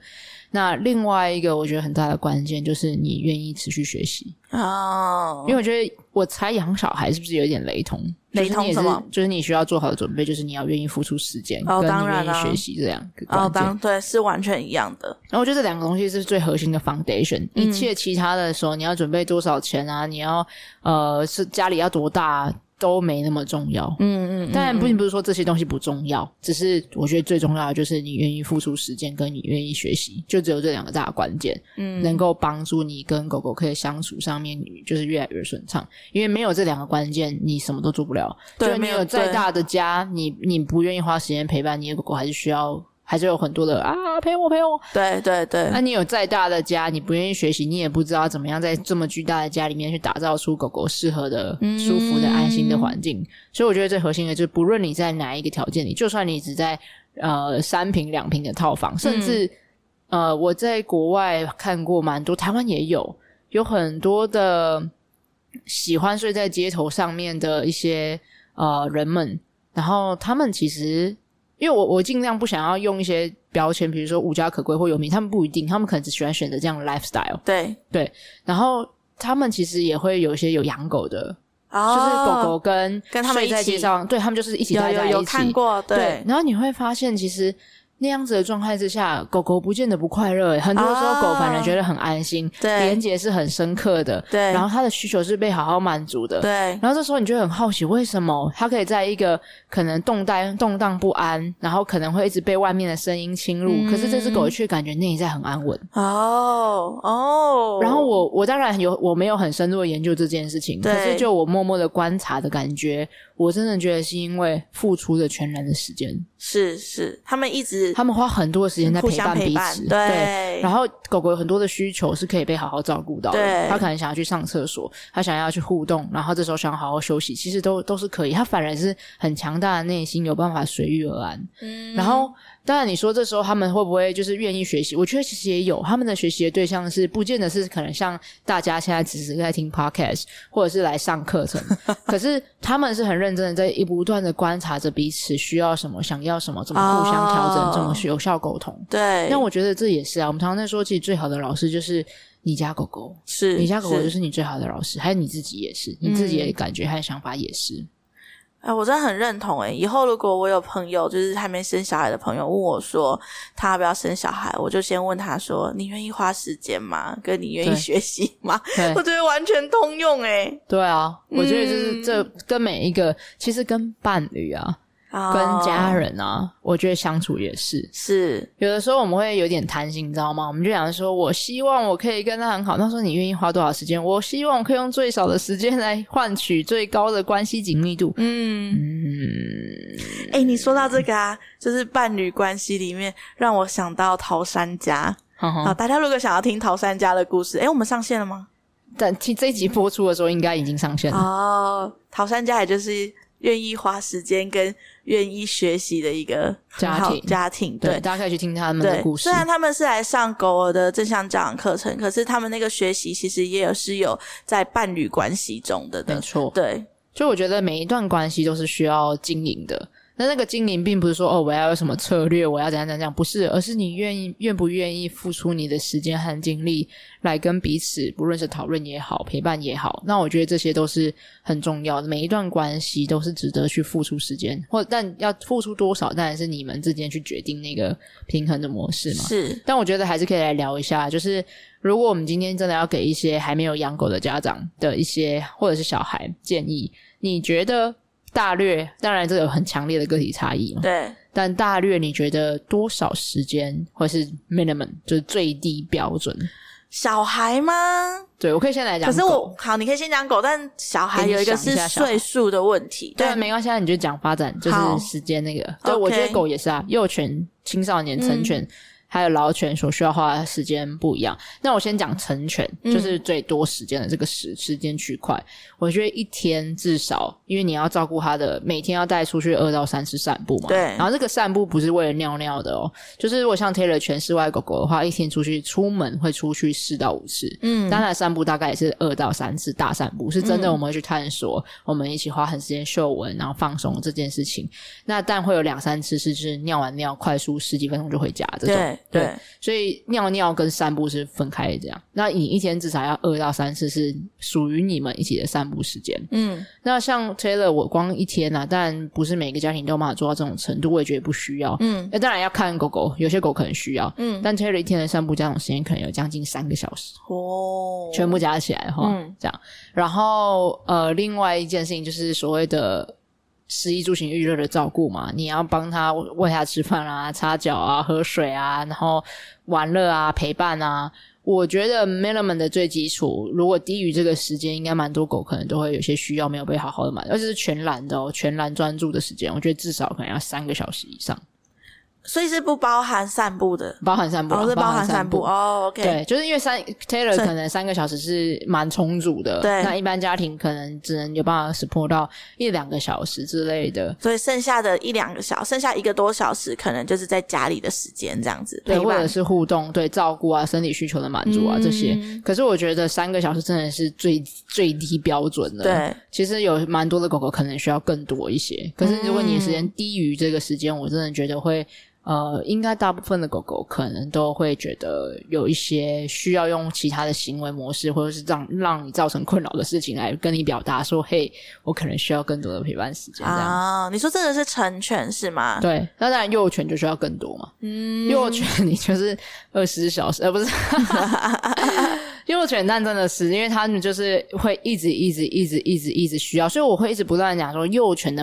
那另外一个我觉得很大的关键就是你愿意持续学习哦，因为我觉得我猜养小孩是不是有点雷同？雷同什么？就是你需要做好的准备，就是你要愿意付出时间，哦，当然了，学习这两个哦，当对是完全一样的。然后我觉得这两个东西是最核心的 foundation，嗯，一切其他的时候你要准备多少钱啊？你要呃是家里要多大？都没那么重要，嗯嗯，但并不是说这些东西不重要，只是我觉得最重要的就是你愿意付出时间，跟你愿意学习，就只有这两个大关键，嗯，能够帮助你跟狗狗可以相处上面就是越来越顺畅，因为没有这两个关键，你什么都做不了。对，就你有再大的家，你你不愿意花时间陪伴你的狗狗，还是需要。还是有很多的啊，陪我陪我，对对对。那、啊、你有再大的家，你不愿意学习，你也不知道怎么样在这么巨大的家里面去打造出狗狗适合的、嗯、舒服的、安心的环境。所以我觉得最核心的就是，不论你在哪一个条件里，就算你只在呃三平两平的套房，甚至、嗯、呃我在国外看过蛮多，台湾也有有很多的喜欢睡在街头上面的一些呃人们，然后他们其实。因为我我尽量不想要用一些标签，比如说无家可归或有名，他们不一定，他们可能只喜欢选择这样的 lifestyle。对对，然后他们其实也会有一些有养狗的，哦、就是狗狗跟跟他们一起上，对他们就是一起待在一起。有，有，有看过对，对，然后你会发现其实。那样子的状态之下，狗狗不见得不快乐。很多时候，狗反而觉得很安心，对、哦，连结是很深刻的，对。然后它的需求是被好好满足的，对。然后这时候你就很好奇，为什么它可以在一个可能动荡动荡不安，然后可能会一直被外面的声音侵入，嗯、可是这只狗却感觉内在很安稳。哦哦。然后我我当然有我没有很深入的研究这件事情，可是就我默默的观察的感觉，我真的觉得是因为付出的全然的时间。是是，他们一直。此，他们花很多的时间在陪伴彼此，对，对。然后狗狗有很多的需求是可以被好好照顾到的，对。它可能想要去上厕所，它想要去互动，然后这时候想要好好休息，其实都都是可以。它反而是很强大的内心，有办法随遇而安。嗯，然后。当然，你说这时候他们会不会就是愿意学习？我觉得其实也有，他们的学习的对象是不见得是可能像大家现在只是在听 podcast 或者是来上课程，可是他们是很认真的在一不断的观察着彼此需要什么、想要什么，怎么互相调整，怎么有效沟通。对，那我觉得这也是啊。我们常常在说，其实最好的老师就是你家狗狗，是你家狗狗就是你最好的老师，还有你自己也是，你自己的感觉和想法也是。哎，我真的很认同哎，以后如果我有朋友，就是还没生小孩的朋友，问我说他要不要生小孩，我就先问他说：“你愿意花时间吗？跟你愿意学习吗？”我觉得完全通用哎。对啊，我觉得就是这跟每一个，嗯、其实跟伴侣啊。跟家人啊，oh, 我觉得相处也是是有的时候我们会有点贪心，你知道吗？我们就想说，我希望我可以跟他很好。他说你愿意花多少时间？我希望我可以用最少的时间来换取最高的关系紧密度。嗯嗯，哎、欸，你说到这个啊，就是伴侣关系里面，让我想到桃山家。好，好，大家如果想要听桃山家的故事，哎、欸，我们上线了吗？但听这一集播出的时候，应该已经上线了。哦，桃山家也就是。愿意花时间跟愿意学习的一个家庭，家庭对，大家可以去听他们的故事。虽然他们是来上狗儿的正向教养课程，可是他们那个学习其实也有是有在伴侣关系中的，没错。对，就我觉得每一段关系都是需要经营的。那那个精灵并不是说哦，我要有什么策略，我要怎样怎样，不是，而是你愿意愿不愿意付出你的时间和精力来跟彼此，不论是讨论也好，陪伴也好，那我觉得这些都是很重要的。每一段关系都是值得去付出时间，或但要付出多少，当然是你们之间去决定那个平衡的模式嘛。是，但我觉得还是可以来聊一下，就是如果我们今天真的要给一些还没有养狗的家长的一些或者是小孩建议，你觉得？大略，当然这有很强烈的个体差异嘛。对，但大略你觉得多少时间，或是 minimum 就是最低标准？小孩吗？对，我可以先来讲。可是我好，你可以先讲狗，但小孩有一个是岁数的问题。对，没关系，你就讲发展，就是时间那个。对，我觉得狗也是啊，幼犬、青少年、成犬。嗯还有老犬所需要花的时间不一样。那我先讲成犬，就是最多时间的这个时时间区块。我觉得一天至少，因为你要照顾它的，每天要带出去二到三次散步嘛。对。然后这个散步不是为了尿尿的哦，就是如果像 Taylor 全室外狗狗的话，一天出去出门会出去四到五次。嗯。当然散步大概也是二到三次大散步，是真的我们会去探索，我们一起花很时间嗅闻，然后放松这件事情。那但会有两三次是就是尿完尿快速十几分钟就回家这种。对。所以尿尿跟散步是分开的，这样。那你一天至少要二到三次是属于你们一起的散步时间。嗯，那像 Taylor，我光一天啊，但不是每个家庭都有办法做到这种程度，我也觉得不需要。嗯，那当然要看狗狗，有些狗可能需要。嗯，但 Taylor 一天的散步这种时间可能有将近三个小时。哦，全部加起来的话，嗯，这样。然后呃，另外一件事情就是所谓的。食衣住行娱乐的照顾嘛，你要帮他喂他吃饭啊、擦脚啊、喝水啊，然后玩乐啊、陪伴啊。我觉得 minimum 的最基础，如果低于这个时间，应该蛮多狗可能都会有些需要没有被好好的满足，而且是全然的哦，全然专注的时间，我觉得至少可能要三个小时以上。所以是不包含散步的，包含散步，哦，是包含散步哦。OK，对，就是因为三 Taylor 可能三个小时是蛮充足的，对。那一般家庭可能只能有办法 support 到一两个小时之类的，所以剩下的一两个小时，剩下一个多小时，可能就是在家里的时间这样子，对，或者是互动，对，照顾啊，生理需求的满足啊、嗯、这些。可是我觉得三个小时真的是最最低标准的，对。其实有蛮多的狗狗可能需要更多一些，可是如果你的时间低于这个时间，我真的觉得会。呃，应该大部分的狗狗可能都会觉得有一些需要用其他的行为模式，或者是让让你造成困扰的事情来跟你表达说：“嘿，我可能需要更多的陪伴时间。”啊，你说这个是成犬是吗？对，那当然幼犬就需要更多嘛。嗯，幼犬你就是二十四小时，呃，不是，幼犬但真的是，因为他们就是会一直一直一直一直一直需要，所以我会一直不断讲说幼犬的。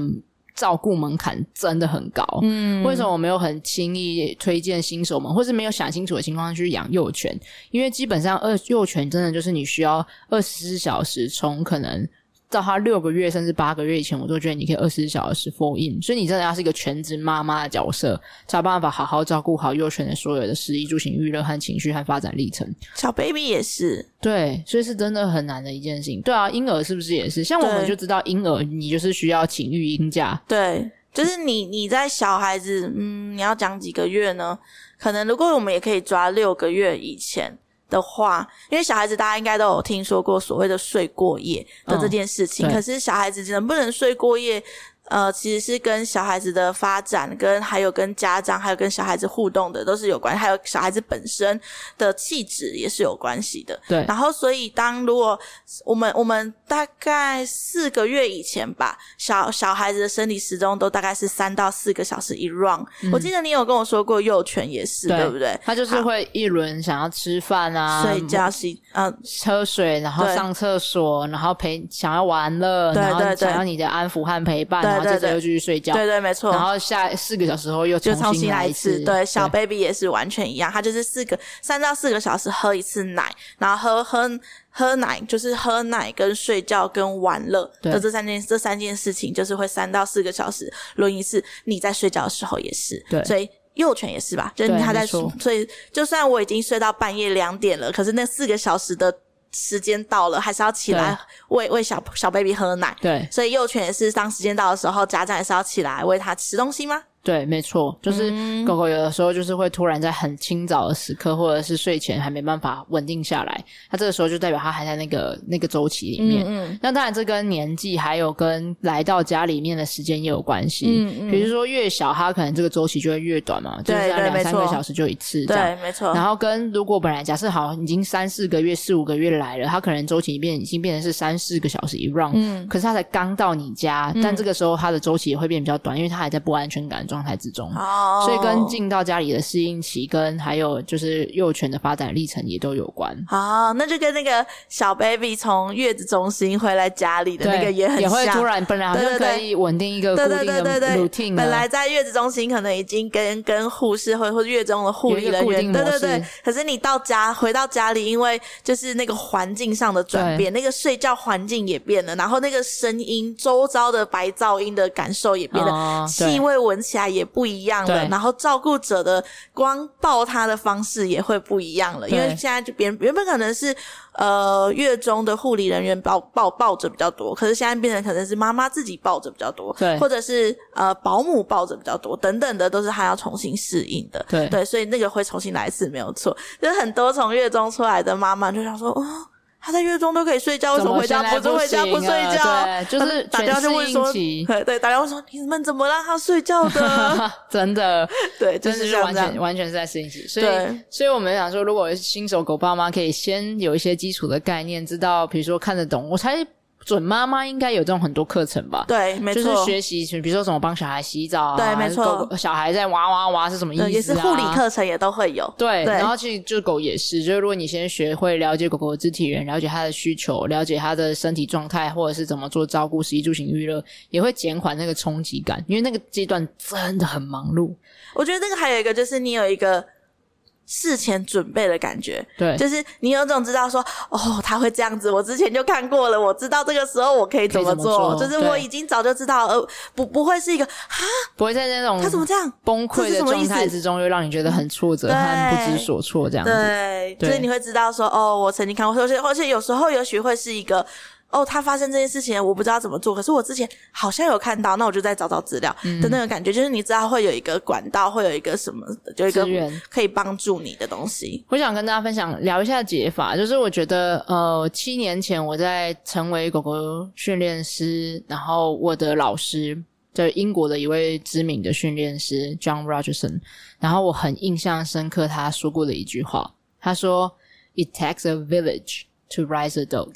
照顾门槛真的很高，嗯，为什么我没有很轻易推荐新手们，或是没有想清楚的情况下去养幼犬？因为基本上二幼犬真的就是你需要二十四小时，从可能到他六个月甚至八个月以前，我都觉得你可以二十四小时 full in。所以你真的要是一个全职妈妈的角色，才有办法好好照顾好幼犬的所有的食衣住行娱乐和情绪和发展历程。小 baby 也是，对，所以是真的很难的一件事情。对啊，婴儿是不是也是？像我们就知道婴儿，你就是需要请育婴假。对，就是你你在小孩子，嗯，你要讲几个月呢？可能如果我们也可以抓六个月以前。的话，因为小孩子大家应该都有听说过所谓的睡过夜的这件事情，嗯、可是小孩子能不能睡过夜？呃，其实是跟小孩子的发展，跟还有跟家长，还有跟小孩子互动的都是有关系，还有小孩子本身的气质也是有关系的。对。然后，所以当如果我们我们大概四个月以前吧，小小孩子的生理时钟都大概是三到四个小时一 round。嗯、我记得你有跟我说过，幼犬也是，对，对不对？他就是会一轮想要吃饭啊，睡觉、洗嗯喝水，然后上厕所，然后陪想要玩乐，对对对，然后想要你的安抚和陪伴。后接着又继续睡觉，对对没错。然后下四个小时后又重新，就重新来一次。对，小 baby 也是完全一样，他就是四个三到四个小时喝一次奶，然后喝喝喝奶，就是喝奶跟睡觉跟玩乐的这三件这三件事情，就是会三到四个小时轮一次。你在睡觉的时候也是，对，所以幼犬也是吧？就是他在睡，所以就算我已经睡到半夜两点了，可是那四个小时的。时间到了，还是要起来喂喂小小 baby 喝奶。对，所以幼犬也是当时间到的时候，家长也是要起来喂它吃东西吗？对，没错，就是狗狗有的时候就是会突然在很清早的时刻，或者是睡前还没办法稳定下来，它这个时候就代表它还在那个那个周期里面。嗯，嗯，那当然这跟年纪还有跟来到家里面的时间也有关系。嗯嗯，比如说越小，它可能这个周期就会越短嘛，对，就是两三个小时就一次这样。对，没错。然后跟如果本来假设好已经三四个月、四五个月来了，它可能周期里面已经变成是三四个小时一 round，嗯，可是它才刚到你家，但这个时候它的周期也会变比较短，因为它还在不安全感的状态之中。Oh. 所以跟进到家里的适应期，跟还有就是幼犬的发展历程也都有关。好，oh, 那就跟那个小 baby 从月子中心回来家里的那个也很像，也会突然本来好像可以稳定一个固定的 routine，本来在月子中心可能已经跟跟护士或或月中的护理人员，对对对，可是你到家回到家里，因为就是那个环境上的转变，那个睡觉环境也变了，然后那个声音周遭的白噪音的感受也变了，气、oh, 味闻起来也不一样。了，然后照顾者的光抱他的方式也会不一样了，因为现在就别人原本可能是呃月中的护理人员抱抱抱着比较多，可是现在变成可能是妈妈自己抱着比较多，对，或者是呃保姆抱着比较多，等等的都是他要重新适应的，对对，所以那个会重新来一次没有错，就是很多从月中出来的妈妈就想说哦。他在月中都可以睡觉，为什么回家不是回家不睡觉？对，就是打电话就问说，对对，打电话说你们怎么让他睡觉的？真的，对，就是，是完全完全是在适应期。所以，所以我们想说，如果新手狗爸妈可以先有一些基础的概念，知道，比如说看得懂，我才。准妈妈应该有这种很多课程吧？对，没错，就是学习，比如说怎么帮小孩洗澡啊，对，没错，小孩在哇哇哇是什么意思啊？也是护理课程也都会有。对，对然后其实就狗也是，就是如果你先学会了解狗狗的肢体语言，了解它的需求，了解它的身体状态，或者是怎么做照顾、食衣住行娱乐，也会减缓那个冲击感，因为那个阶段真的很忙碌。我觉得这个还有一个就是你有一个。事前准备的感觉，对，就是你有种知道说，哦，他会这样子，我之前就看过了，我知道这个时候我可以怎么做，么就是我已经早就知道，呃，不，不会是一个啊，不会在那种他怎么这样？崩溃的状态之中，又让你觉得很挫折和不知所措这样子，对，所以对。你会知道说，哦，我曾经看过，而且而且有时候也许会是一个。哦，他发生这件事情，我不知道怎么做。可是我之前好像有看到，那我就再找找资料的那个感觉，嗯、就是你知道会有一个管道，会有一个什么，就一个可以帮助你的东西。我想跟大家分享聊一下解法，就是我觉得呃，七年前我在成为狗狗训练师，然后我的老师就是英国的一位知名的训练师 John Rogerson，然后我很印象深刻他说过的一句话，他说：“It takes a village to raise a dog。”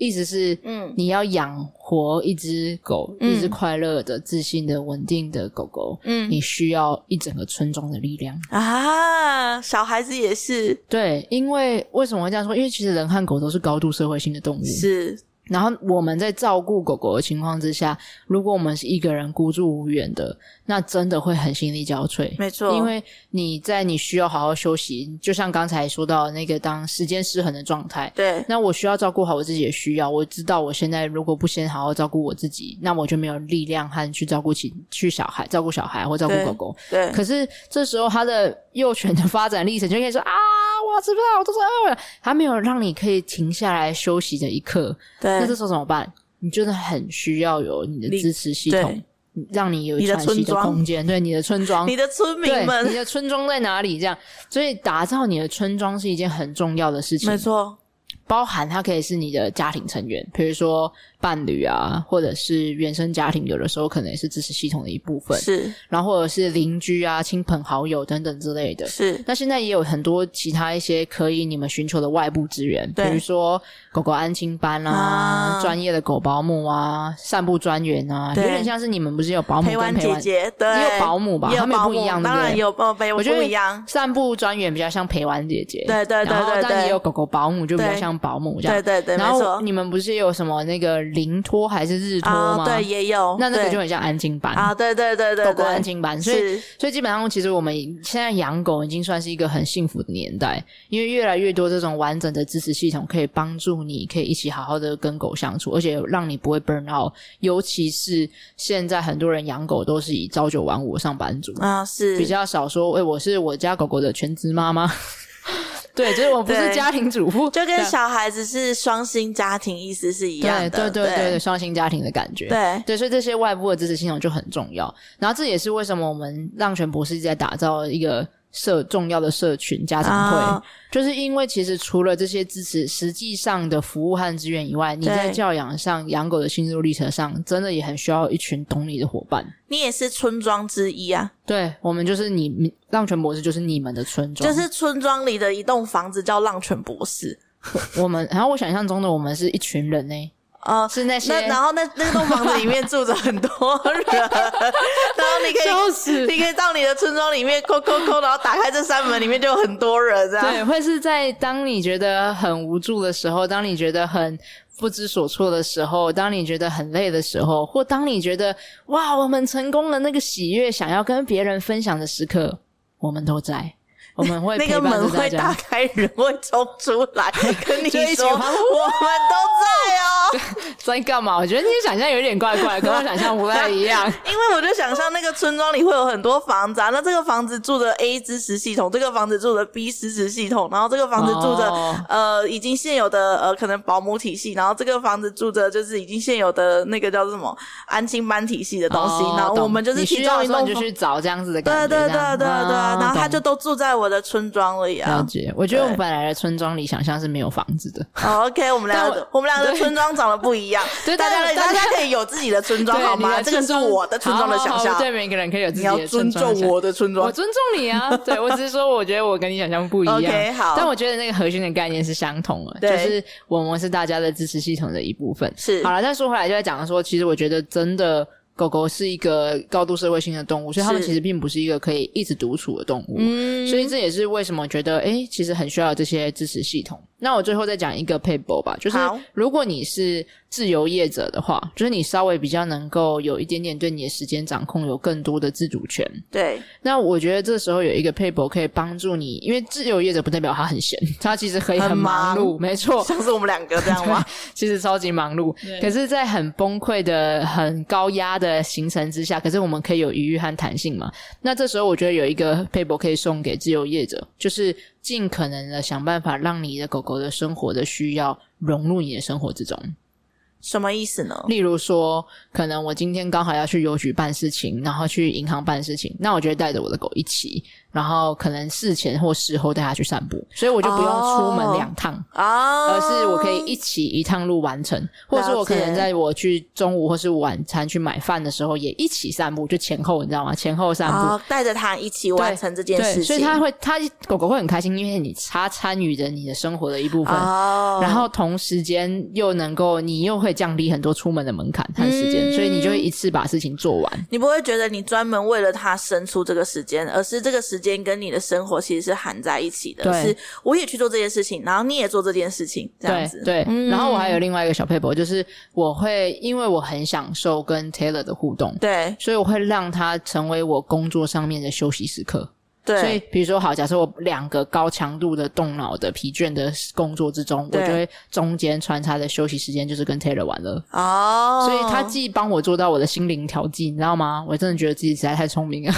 意思是，嗯，你要养活一只狗，嗯、一只快乐的、自信的、稳定的狗狗，嗯，你需要一整个村庄的力量啊。小孩子也是，对，因为为什么会这样说？因为其实人和狗都是高度社会性的动物，是。然后我们在照顾狗狗的情况之下，如果我们是一个人孤注无援的，那真的会很心力交瘁。没错，因为你在你需要好好休息，就像刚才说到那个当时间失衡的状态。对，那我需要照顾好我自己的需要。我知道我现在如果不先好好照顾我自己，那我就没有力量和去照顾起去小孩、照顾小孩或照顾狗狗。对，对可是这时候他的幼犬的发展历程就可以说啊，我要吃饭，我肚子饿了。还没有让你可以停下来休息的一刻。对。那这时候怎么办？你真的很需要有你的支持系统，让你有喘息的空间。对，你的村庄，你的村民们，你的村庄在哪里？这样，所以打造你的村庄是一件很重要的事情。没错，包含它可以是你的家庭成员，比如说。伴侣啊，或者是原生家庭，有的时候可能也是支持系统的一部分。是，然后或者是邻居啊、亲朋好友等等之类的。是。那现在也有很多其他一些可以你们寻求的外部资源，比如说狗狗安亲班啊、啊专业的狗保姆啊、散步专员啊，有点像是你们不是有保姆跟陪玩姐姐，对，也有保姆吧？他们不一样，当然有保姆，我觉得不一样。散步专员比较像陪玩姐姐，对对对对。然后但也有狗狗保姆，就比较像保姆这样。对对对，然后你们不是有什么那个灵托还是？日托吗？哦？对，也有。那那个就很像安亲班啊，对对对对，狗狗安亲班。所以，所以基本上，其实我们现在养狗已经算是一个很幸福的年代，因为越来越多这种完整的支持系统可以帮助你，可以一起好好的跟狗相处，而且让你不会 burn out。尤其是现在很多人养狗都是以朝九晚五的上班族啊，是比较少说，哎，我是我家狗狗的全职妈妈。对，就是我不是家庭主妇，就跟小孩子是双薪家庭意思是一样的。对对对对，双薪家庭的感觉。对对，所以这些外部的支持系统就很重要。然后这也是为什么我们浪犬博士一直在打造一个。社重要的社群家长会，oh. 就是因为其实除了这些支持实际上的服务和资源以外，你在教养上、养狗的心路历程上，真的也很需要一群懂你的伙伴。你也是村庄之一啊！对，我们就是你浪犬博士，就是你们的村庄，就是村庄里的一栋房子叫浪犬博士。我们，然后我想象中的我们是一群人呢、欸。哦，是那些，那然后那那栋房子里面住着很多人，然后你可以，你可以到你的村庄里面扣扣扣，然后打开这扇门，里面就有很多人，这样。对，会是在当你觉得很无助的时候，当你觉得很不知所措的时候，当你觉得很累的时候，或当你觉得哇，我们成功了那个喜悦，想要跟别人分享的时刻，我们都在。我们会那个门会打开，人会冲出来 跟你说：“我们都在哦。”在干嘛？我觉得你想象有点怪怪，跟我想象不太一样。因为我就想象那个村庄里会有很多房子啊，那这个房子住着 A 支持系统，这个房子住着 B 支持系统，然后这个房子住着、哦、呃已经现有的呃可能保姆体系，然后这个房子住着就是已经现有的那个叫什么安亲班体系的东西，哦、然后我们就是其中一栋就去找这样子的感觉，对对对对对，啊、然后他就都住在我的村庄里啊，了解。我觉得我们本来的村庄里想象是没有房子的。哦、OK，我们两个我们俩的村庄长得不一样。对，大家大家可以有自己的村庄好吗？这个是我的村庄的想象。对，每个人可以有自己的村庄。你要尊重我的村庄，我尊重你啊。对，我只是说，我觉得我跟你想象不一样。OK，好。但我觉得那个核心的概念是相同的，就是我们是大家的支持系统的一部分。是。好了，再说回来就在讲说，其实我觉得真的。狗狗是一个高度社会性的动物，所以它们其实并不是一个可以一直独处的动物。嗯，所以这也是为什么觉得，诶，其实很需要这些支持系统。那我最后再讲一个撇步吧，就是如果你是自由业者的话，就是你稍微比较能够有一点点对你的时间掌控有更多的自主权。对，那我觉得这时候有一个撇步可以帮助你，因为自由业者不代表他很闲，他其实可以很忙碌，忙没错，像是我们两个这样吗？其实超级忙碌，可是，在很崩溃的、很高压的行程之下，可是我们可以有余裕和弹性嘛？那这时候我觉得有一个撇步可以送给自由业者，就是。尽可能的想办法让你的狗狗的生活的需要融入你的生活之中。什么意思呢？例如说，可能我今天刚好要去邮局办事情，然后去银行办事情，那我就会带着我的狗一起。然后可能事前或事后带他去散步，所以我就不用出门两趟，oh, 而是我可以一起一趟路完成，或者是我可能在我去中午或是晚餐去买饭的时候也一起散步，就前后你知道吗？前后散步，oh, 带着他一起完成这件事情，所以他会，他狗狗会很开心，因为你他参与着你的生活的一部分，oh. 然后同时间又能够你又会降低很多出门的门槛和时间，嗯、所以你就会一次把事情做完。你不会觉得你专门为了他生出这个时间，而是这个时间跟你的生活其实是含在一起的。就，是我也去做这件事情，然后你也做这件事情，这样子。对，对嗯、然后我还有另外一个小撇步，就是我会因为我很享受跟 Taylor 的互动，对，所以我会让他成为我工作上面的休息时刻。对，所以比如说，好，假设我两个高强度的动脑的疲倦的工作之中，我就会中间穿插的休息时间就是跟 Taylor 玩了。哦，所以他既帮我做到我的心灵调剂，你知道吗？我真的觉得自己实在太聪明了。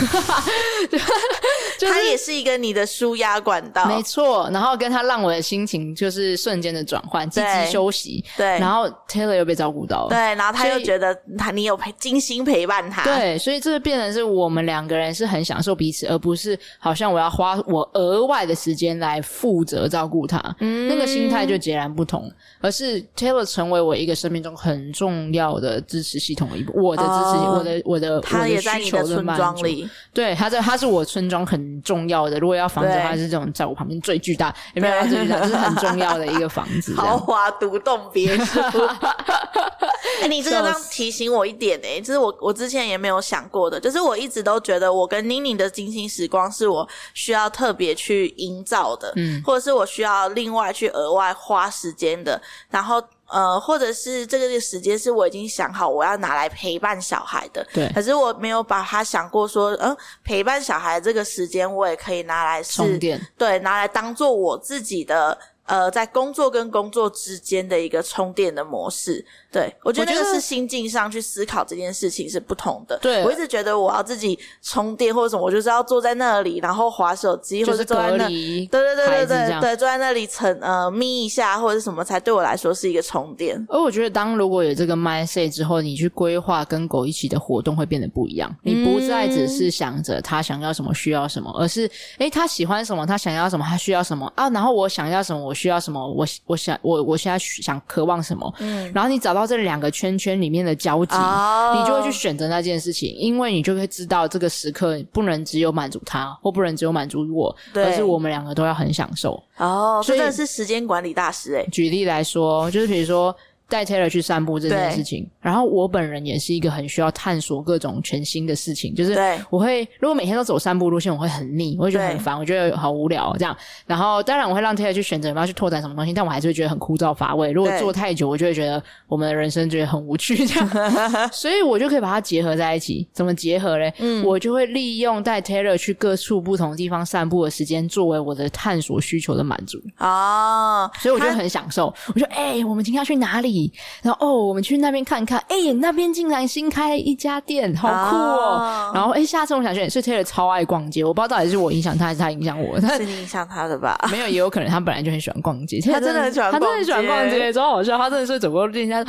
他也是一个你的舒压管道，没错。然后跟他让我的心情就是瞬间的转换，积极休息。对，然后 Taylor 又被照顾到了，对，然后他又觉得他你有陪精心陪伴他，对，所以这个变成是我们两个人是很享受彼此，而不是好像我要花我额外的时间来负责照顾他，嗯，那个心态就截然不同。而是 Taylor 成为我一个生命中很重要的支持系统的一部，我的支持，我的我的他也在你的村庄里，对，他在他是我村庄很。很重要的，如果要房子的话，是这种在我旁边最巨大，有没有？最巨大，就是很重要的一个房子，豪华独栋别墅。哎、欸，你这个让提醒我一点哎、欸，就是我我之前也没有想过的，就是我一直都觉得我跟宁宁的精心时光是我需要特别去营造的，嗯，或者是我需要另外去额外花时间的，然后。呃，或者是这个时间是我已经想好我要拿来陪伴小孩的，对。可是我没有把它想过说，嗯、呃，陪伴小孩这个时间我也可以拿来充电，对，拿来当做我自己的。呃，在工作跟工作之间的一个充电的模式，对，我觉得那个是心境上去思考这件事情是不同的。对，我一直觉得我要自己充电或者什么，我就是要坐在那里，然后划手机，或者坐在那，对对对对对对，坐在那里沉呃眯一下或者什么，才对我来说是一个充电。而我觉得，当如果有这个 mindset 之后，你去规划跟狗一起的活动会变得不一样。你不再只是想着他想要什么需要什么，而是诶他喜欢什么，他想要什么，他需要什么啊，然后我想要什么，我需要什么？我我想我我现在想渴望什么？嗯，然后你找到这两个圈圈里面的交集，哦、你就会去选择那件事情，因为你就会知道这个时刻不能只有满足他，或不能只有满足我，对而是我们两个都要很享受。哦，所以这是时间管理大师诶。举例来说，就是比如说。带 Taylor 去散步这件事情，然后我本人也是一个很需要探索各种全新的事情，就是我会如果每天都走散步路线，我会很腻，我会觉得很烦，我觉得好无聊这样。然后当然我会让 Taylor 去选择要不要去拓展什么东西，但我还是会觉得很枯燥乏味。如果做太久，我就会觉得我们的人生觉得很无趣这样。所以我就可以把它结合在一起。怎么结合嘞？嗯，我就会利用带 Taylor 去各处不同地方散步的时间，作为我的探索需求的满足。哦，所以我就很享受。我说：“哎、欸，我们今天要去哪里？”然后哦。我们去那边看看，哎、欸，那边竟然新开了一家店，好酷哦！Oh. 然后，哎、欸，下次我想去。所以 Taylor 超爱逛街，我不知道到底是我影响他，还是他影响我。是你影响他的吧？没有，也有可能他本来就很喜欢逛街。他真的很喜欢逛街，他真的很喜欢逛街，超好笑。他真的是走过路人家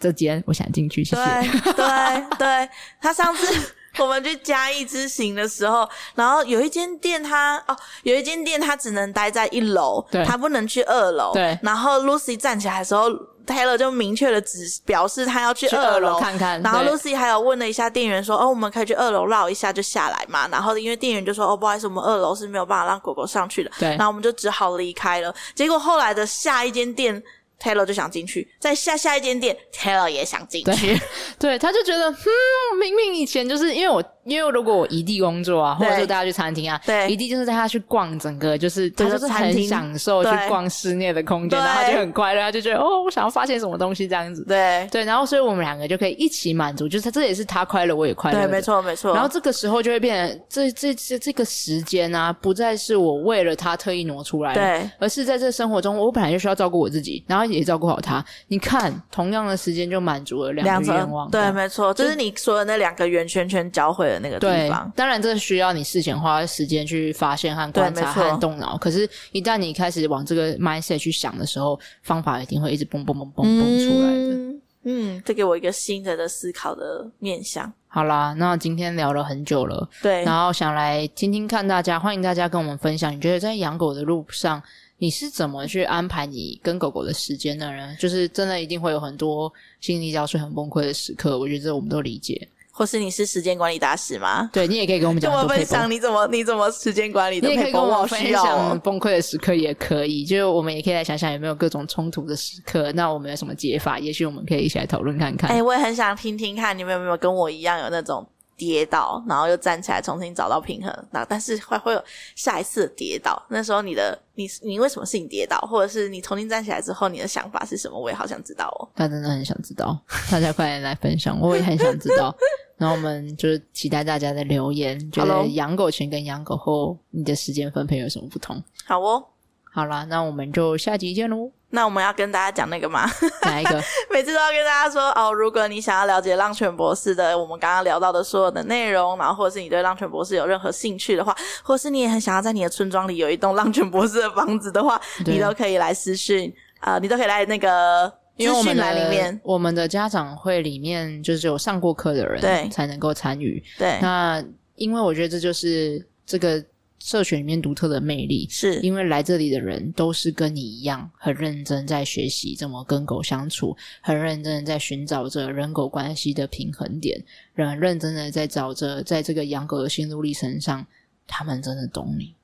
这间，我想进去，谢谢。对对对，他上次我们去嘉义之行的时候，然后有一间店他，他哦，有一间店他只能待在一楼，对他不能去二楼。对，然后 Lucy 站起来的时候。Taylor 就明确的指表示他要去二楼看看，然后 Lucy 还有问了一下店员说：“哦，我们可以去二楼绕一下就下来嘛？”然后因为店员就说：“哦，不好意思，我们二楼是没有办法让狗狗上去的。”对，然后我们就只好离开了。结果后来的下一间店。Taylor 就想进去，在下下一间店，Taylor 也想进去。对，对，他就觉得，嗯，明明以前就是因为我，因为如果我移地工作啊，或者说大家去餐厅啊，对，移地就是带他去逛整个，就是他就是很享受去逛室内的空间，然后他就很快乐，他就觉得哦，我想要发现什么东西这样子。对对，然后所以我们两个就可以一起满足，就是他这也是他快乐，我也快乐。对，没错没错。然后这个时候就会变成这这这这个时间啊，不再是我为了他特意挪出来的，对，而是在这生活中，我本来就需要照顾我自己，然后也照顾好他。你看，同样的时间就满足了两个愿望。对，没错，就是你说的那两个圆圈圈交汇的那个地方。当然，这需要你事前花时间去发现和观察和动脑。可是，一旦你开始往这个 mindset 去想的时候，方法一定会一直蹦蹦蹦蹦蹦出来的。嗯，嗯，这给我一个新的的思考的面向。好啦，那今天聊了很久了，对，然后想来听听看大家，欢迎大家跟我们分享，你觉得在养狗的路上，你是怎么去安排你跟狗狗的时间的人？就是真的一定会有很多心力交瘁、很崩溃的时刻。我觉得这我们都理解。或是你是时间管理大师吗？对，你也可以跟我们讲，跟我分享你怎么你怎么时间管理的。你也可以跟我分享崩溃的时刻，也可以。就是我们也可以来想想有没有各种冲突的时刻，那我们有什么解法？也许我们可以一起来讨论看看。哎、欸，我也很想听听看，你们有没有跟我一样有那种跌倒，然后又站起来重新找到平衡，那但是会会有下一次的跌倒。那时候你的你你为什么是你跌倒，或者是你重新站起来之后你的想法是什么？我也好想知道哦。他真的很想知道，大家快点来分享，我也很想知道。然后我们就是期待大家的留言，觉得养狗前跟养狗后你的时间分配有什么不同？好哦，好啦，那我们就下集见喽。那我们要跟大家讲那个吗？哪一个？每次都要跟大家说哦，如果你想要了解浪犬博士的我们刚刚聊到的所有的内容，然后或者是你对浪犬博士有任何兴趣的话，或是你也很想要在你的村庄里有一栋浪犬博士的房子的话，你都可以来私讯啊、呃，你都可以来那个。因为我们的我们的家长会里面就是有上过课的人，对，才能够参与。对，那因为我觉得这就是这个社群里面独特的魅力，是。因为来这里的人都是跟你一样很认真在学习怎么跟狗相处，很认真的在寻找着人狗关系的平衡点，很认真的在找着在这个养狗的心路历程上，他们真的懂你，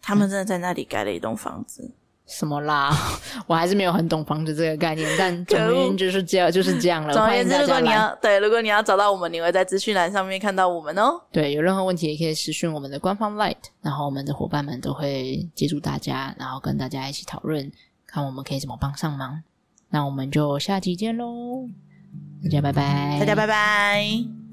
他们真的在那里盖了一栋房子。什么啦？我还是没有很懂房子这个概念，但总而言之就是这样，就是这样了。总而言之，如果你要对，如果你要找到我们，你会在资讯栏上面看到我们哦。对，有任何问题也可以私讯我们的官方 Light，然后我们的伙伴们都会接住大家，然后跟大家一起讨论，看我们可以怎么帮上忙。那我们就下期见喽，大家拜拜，大家拜拜。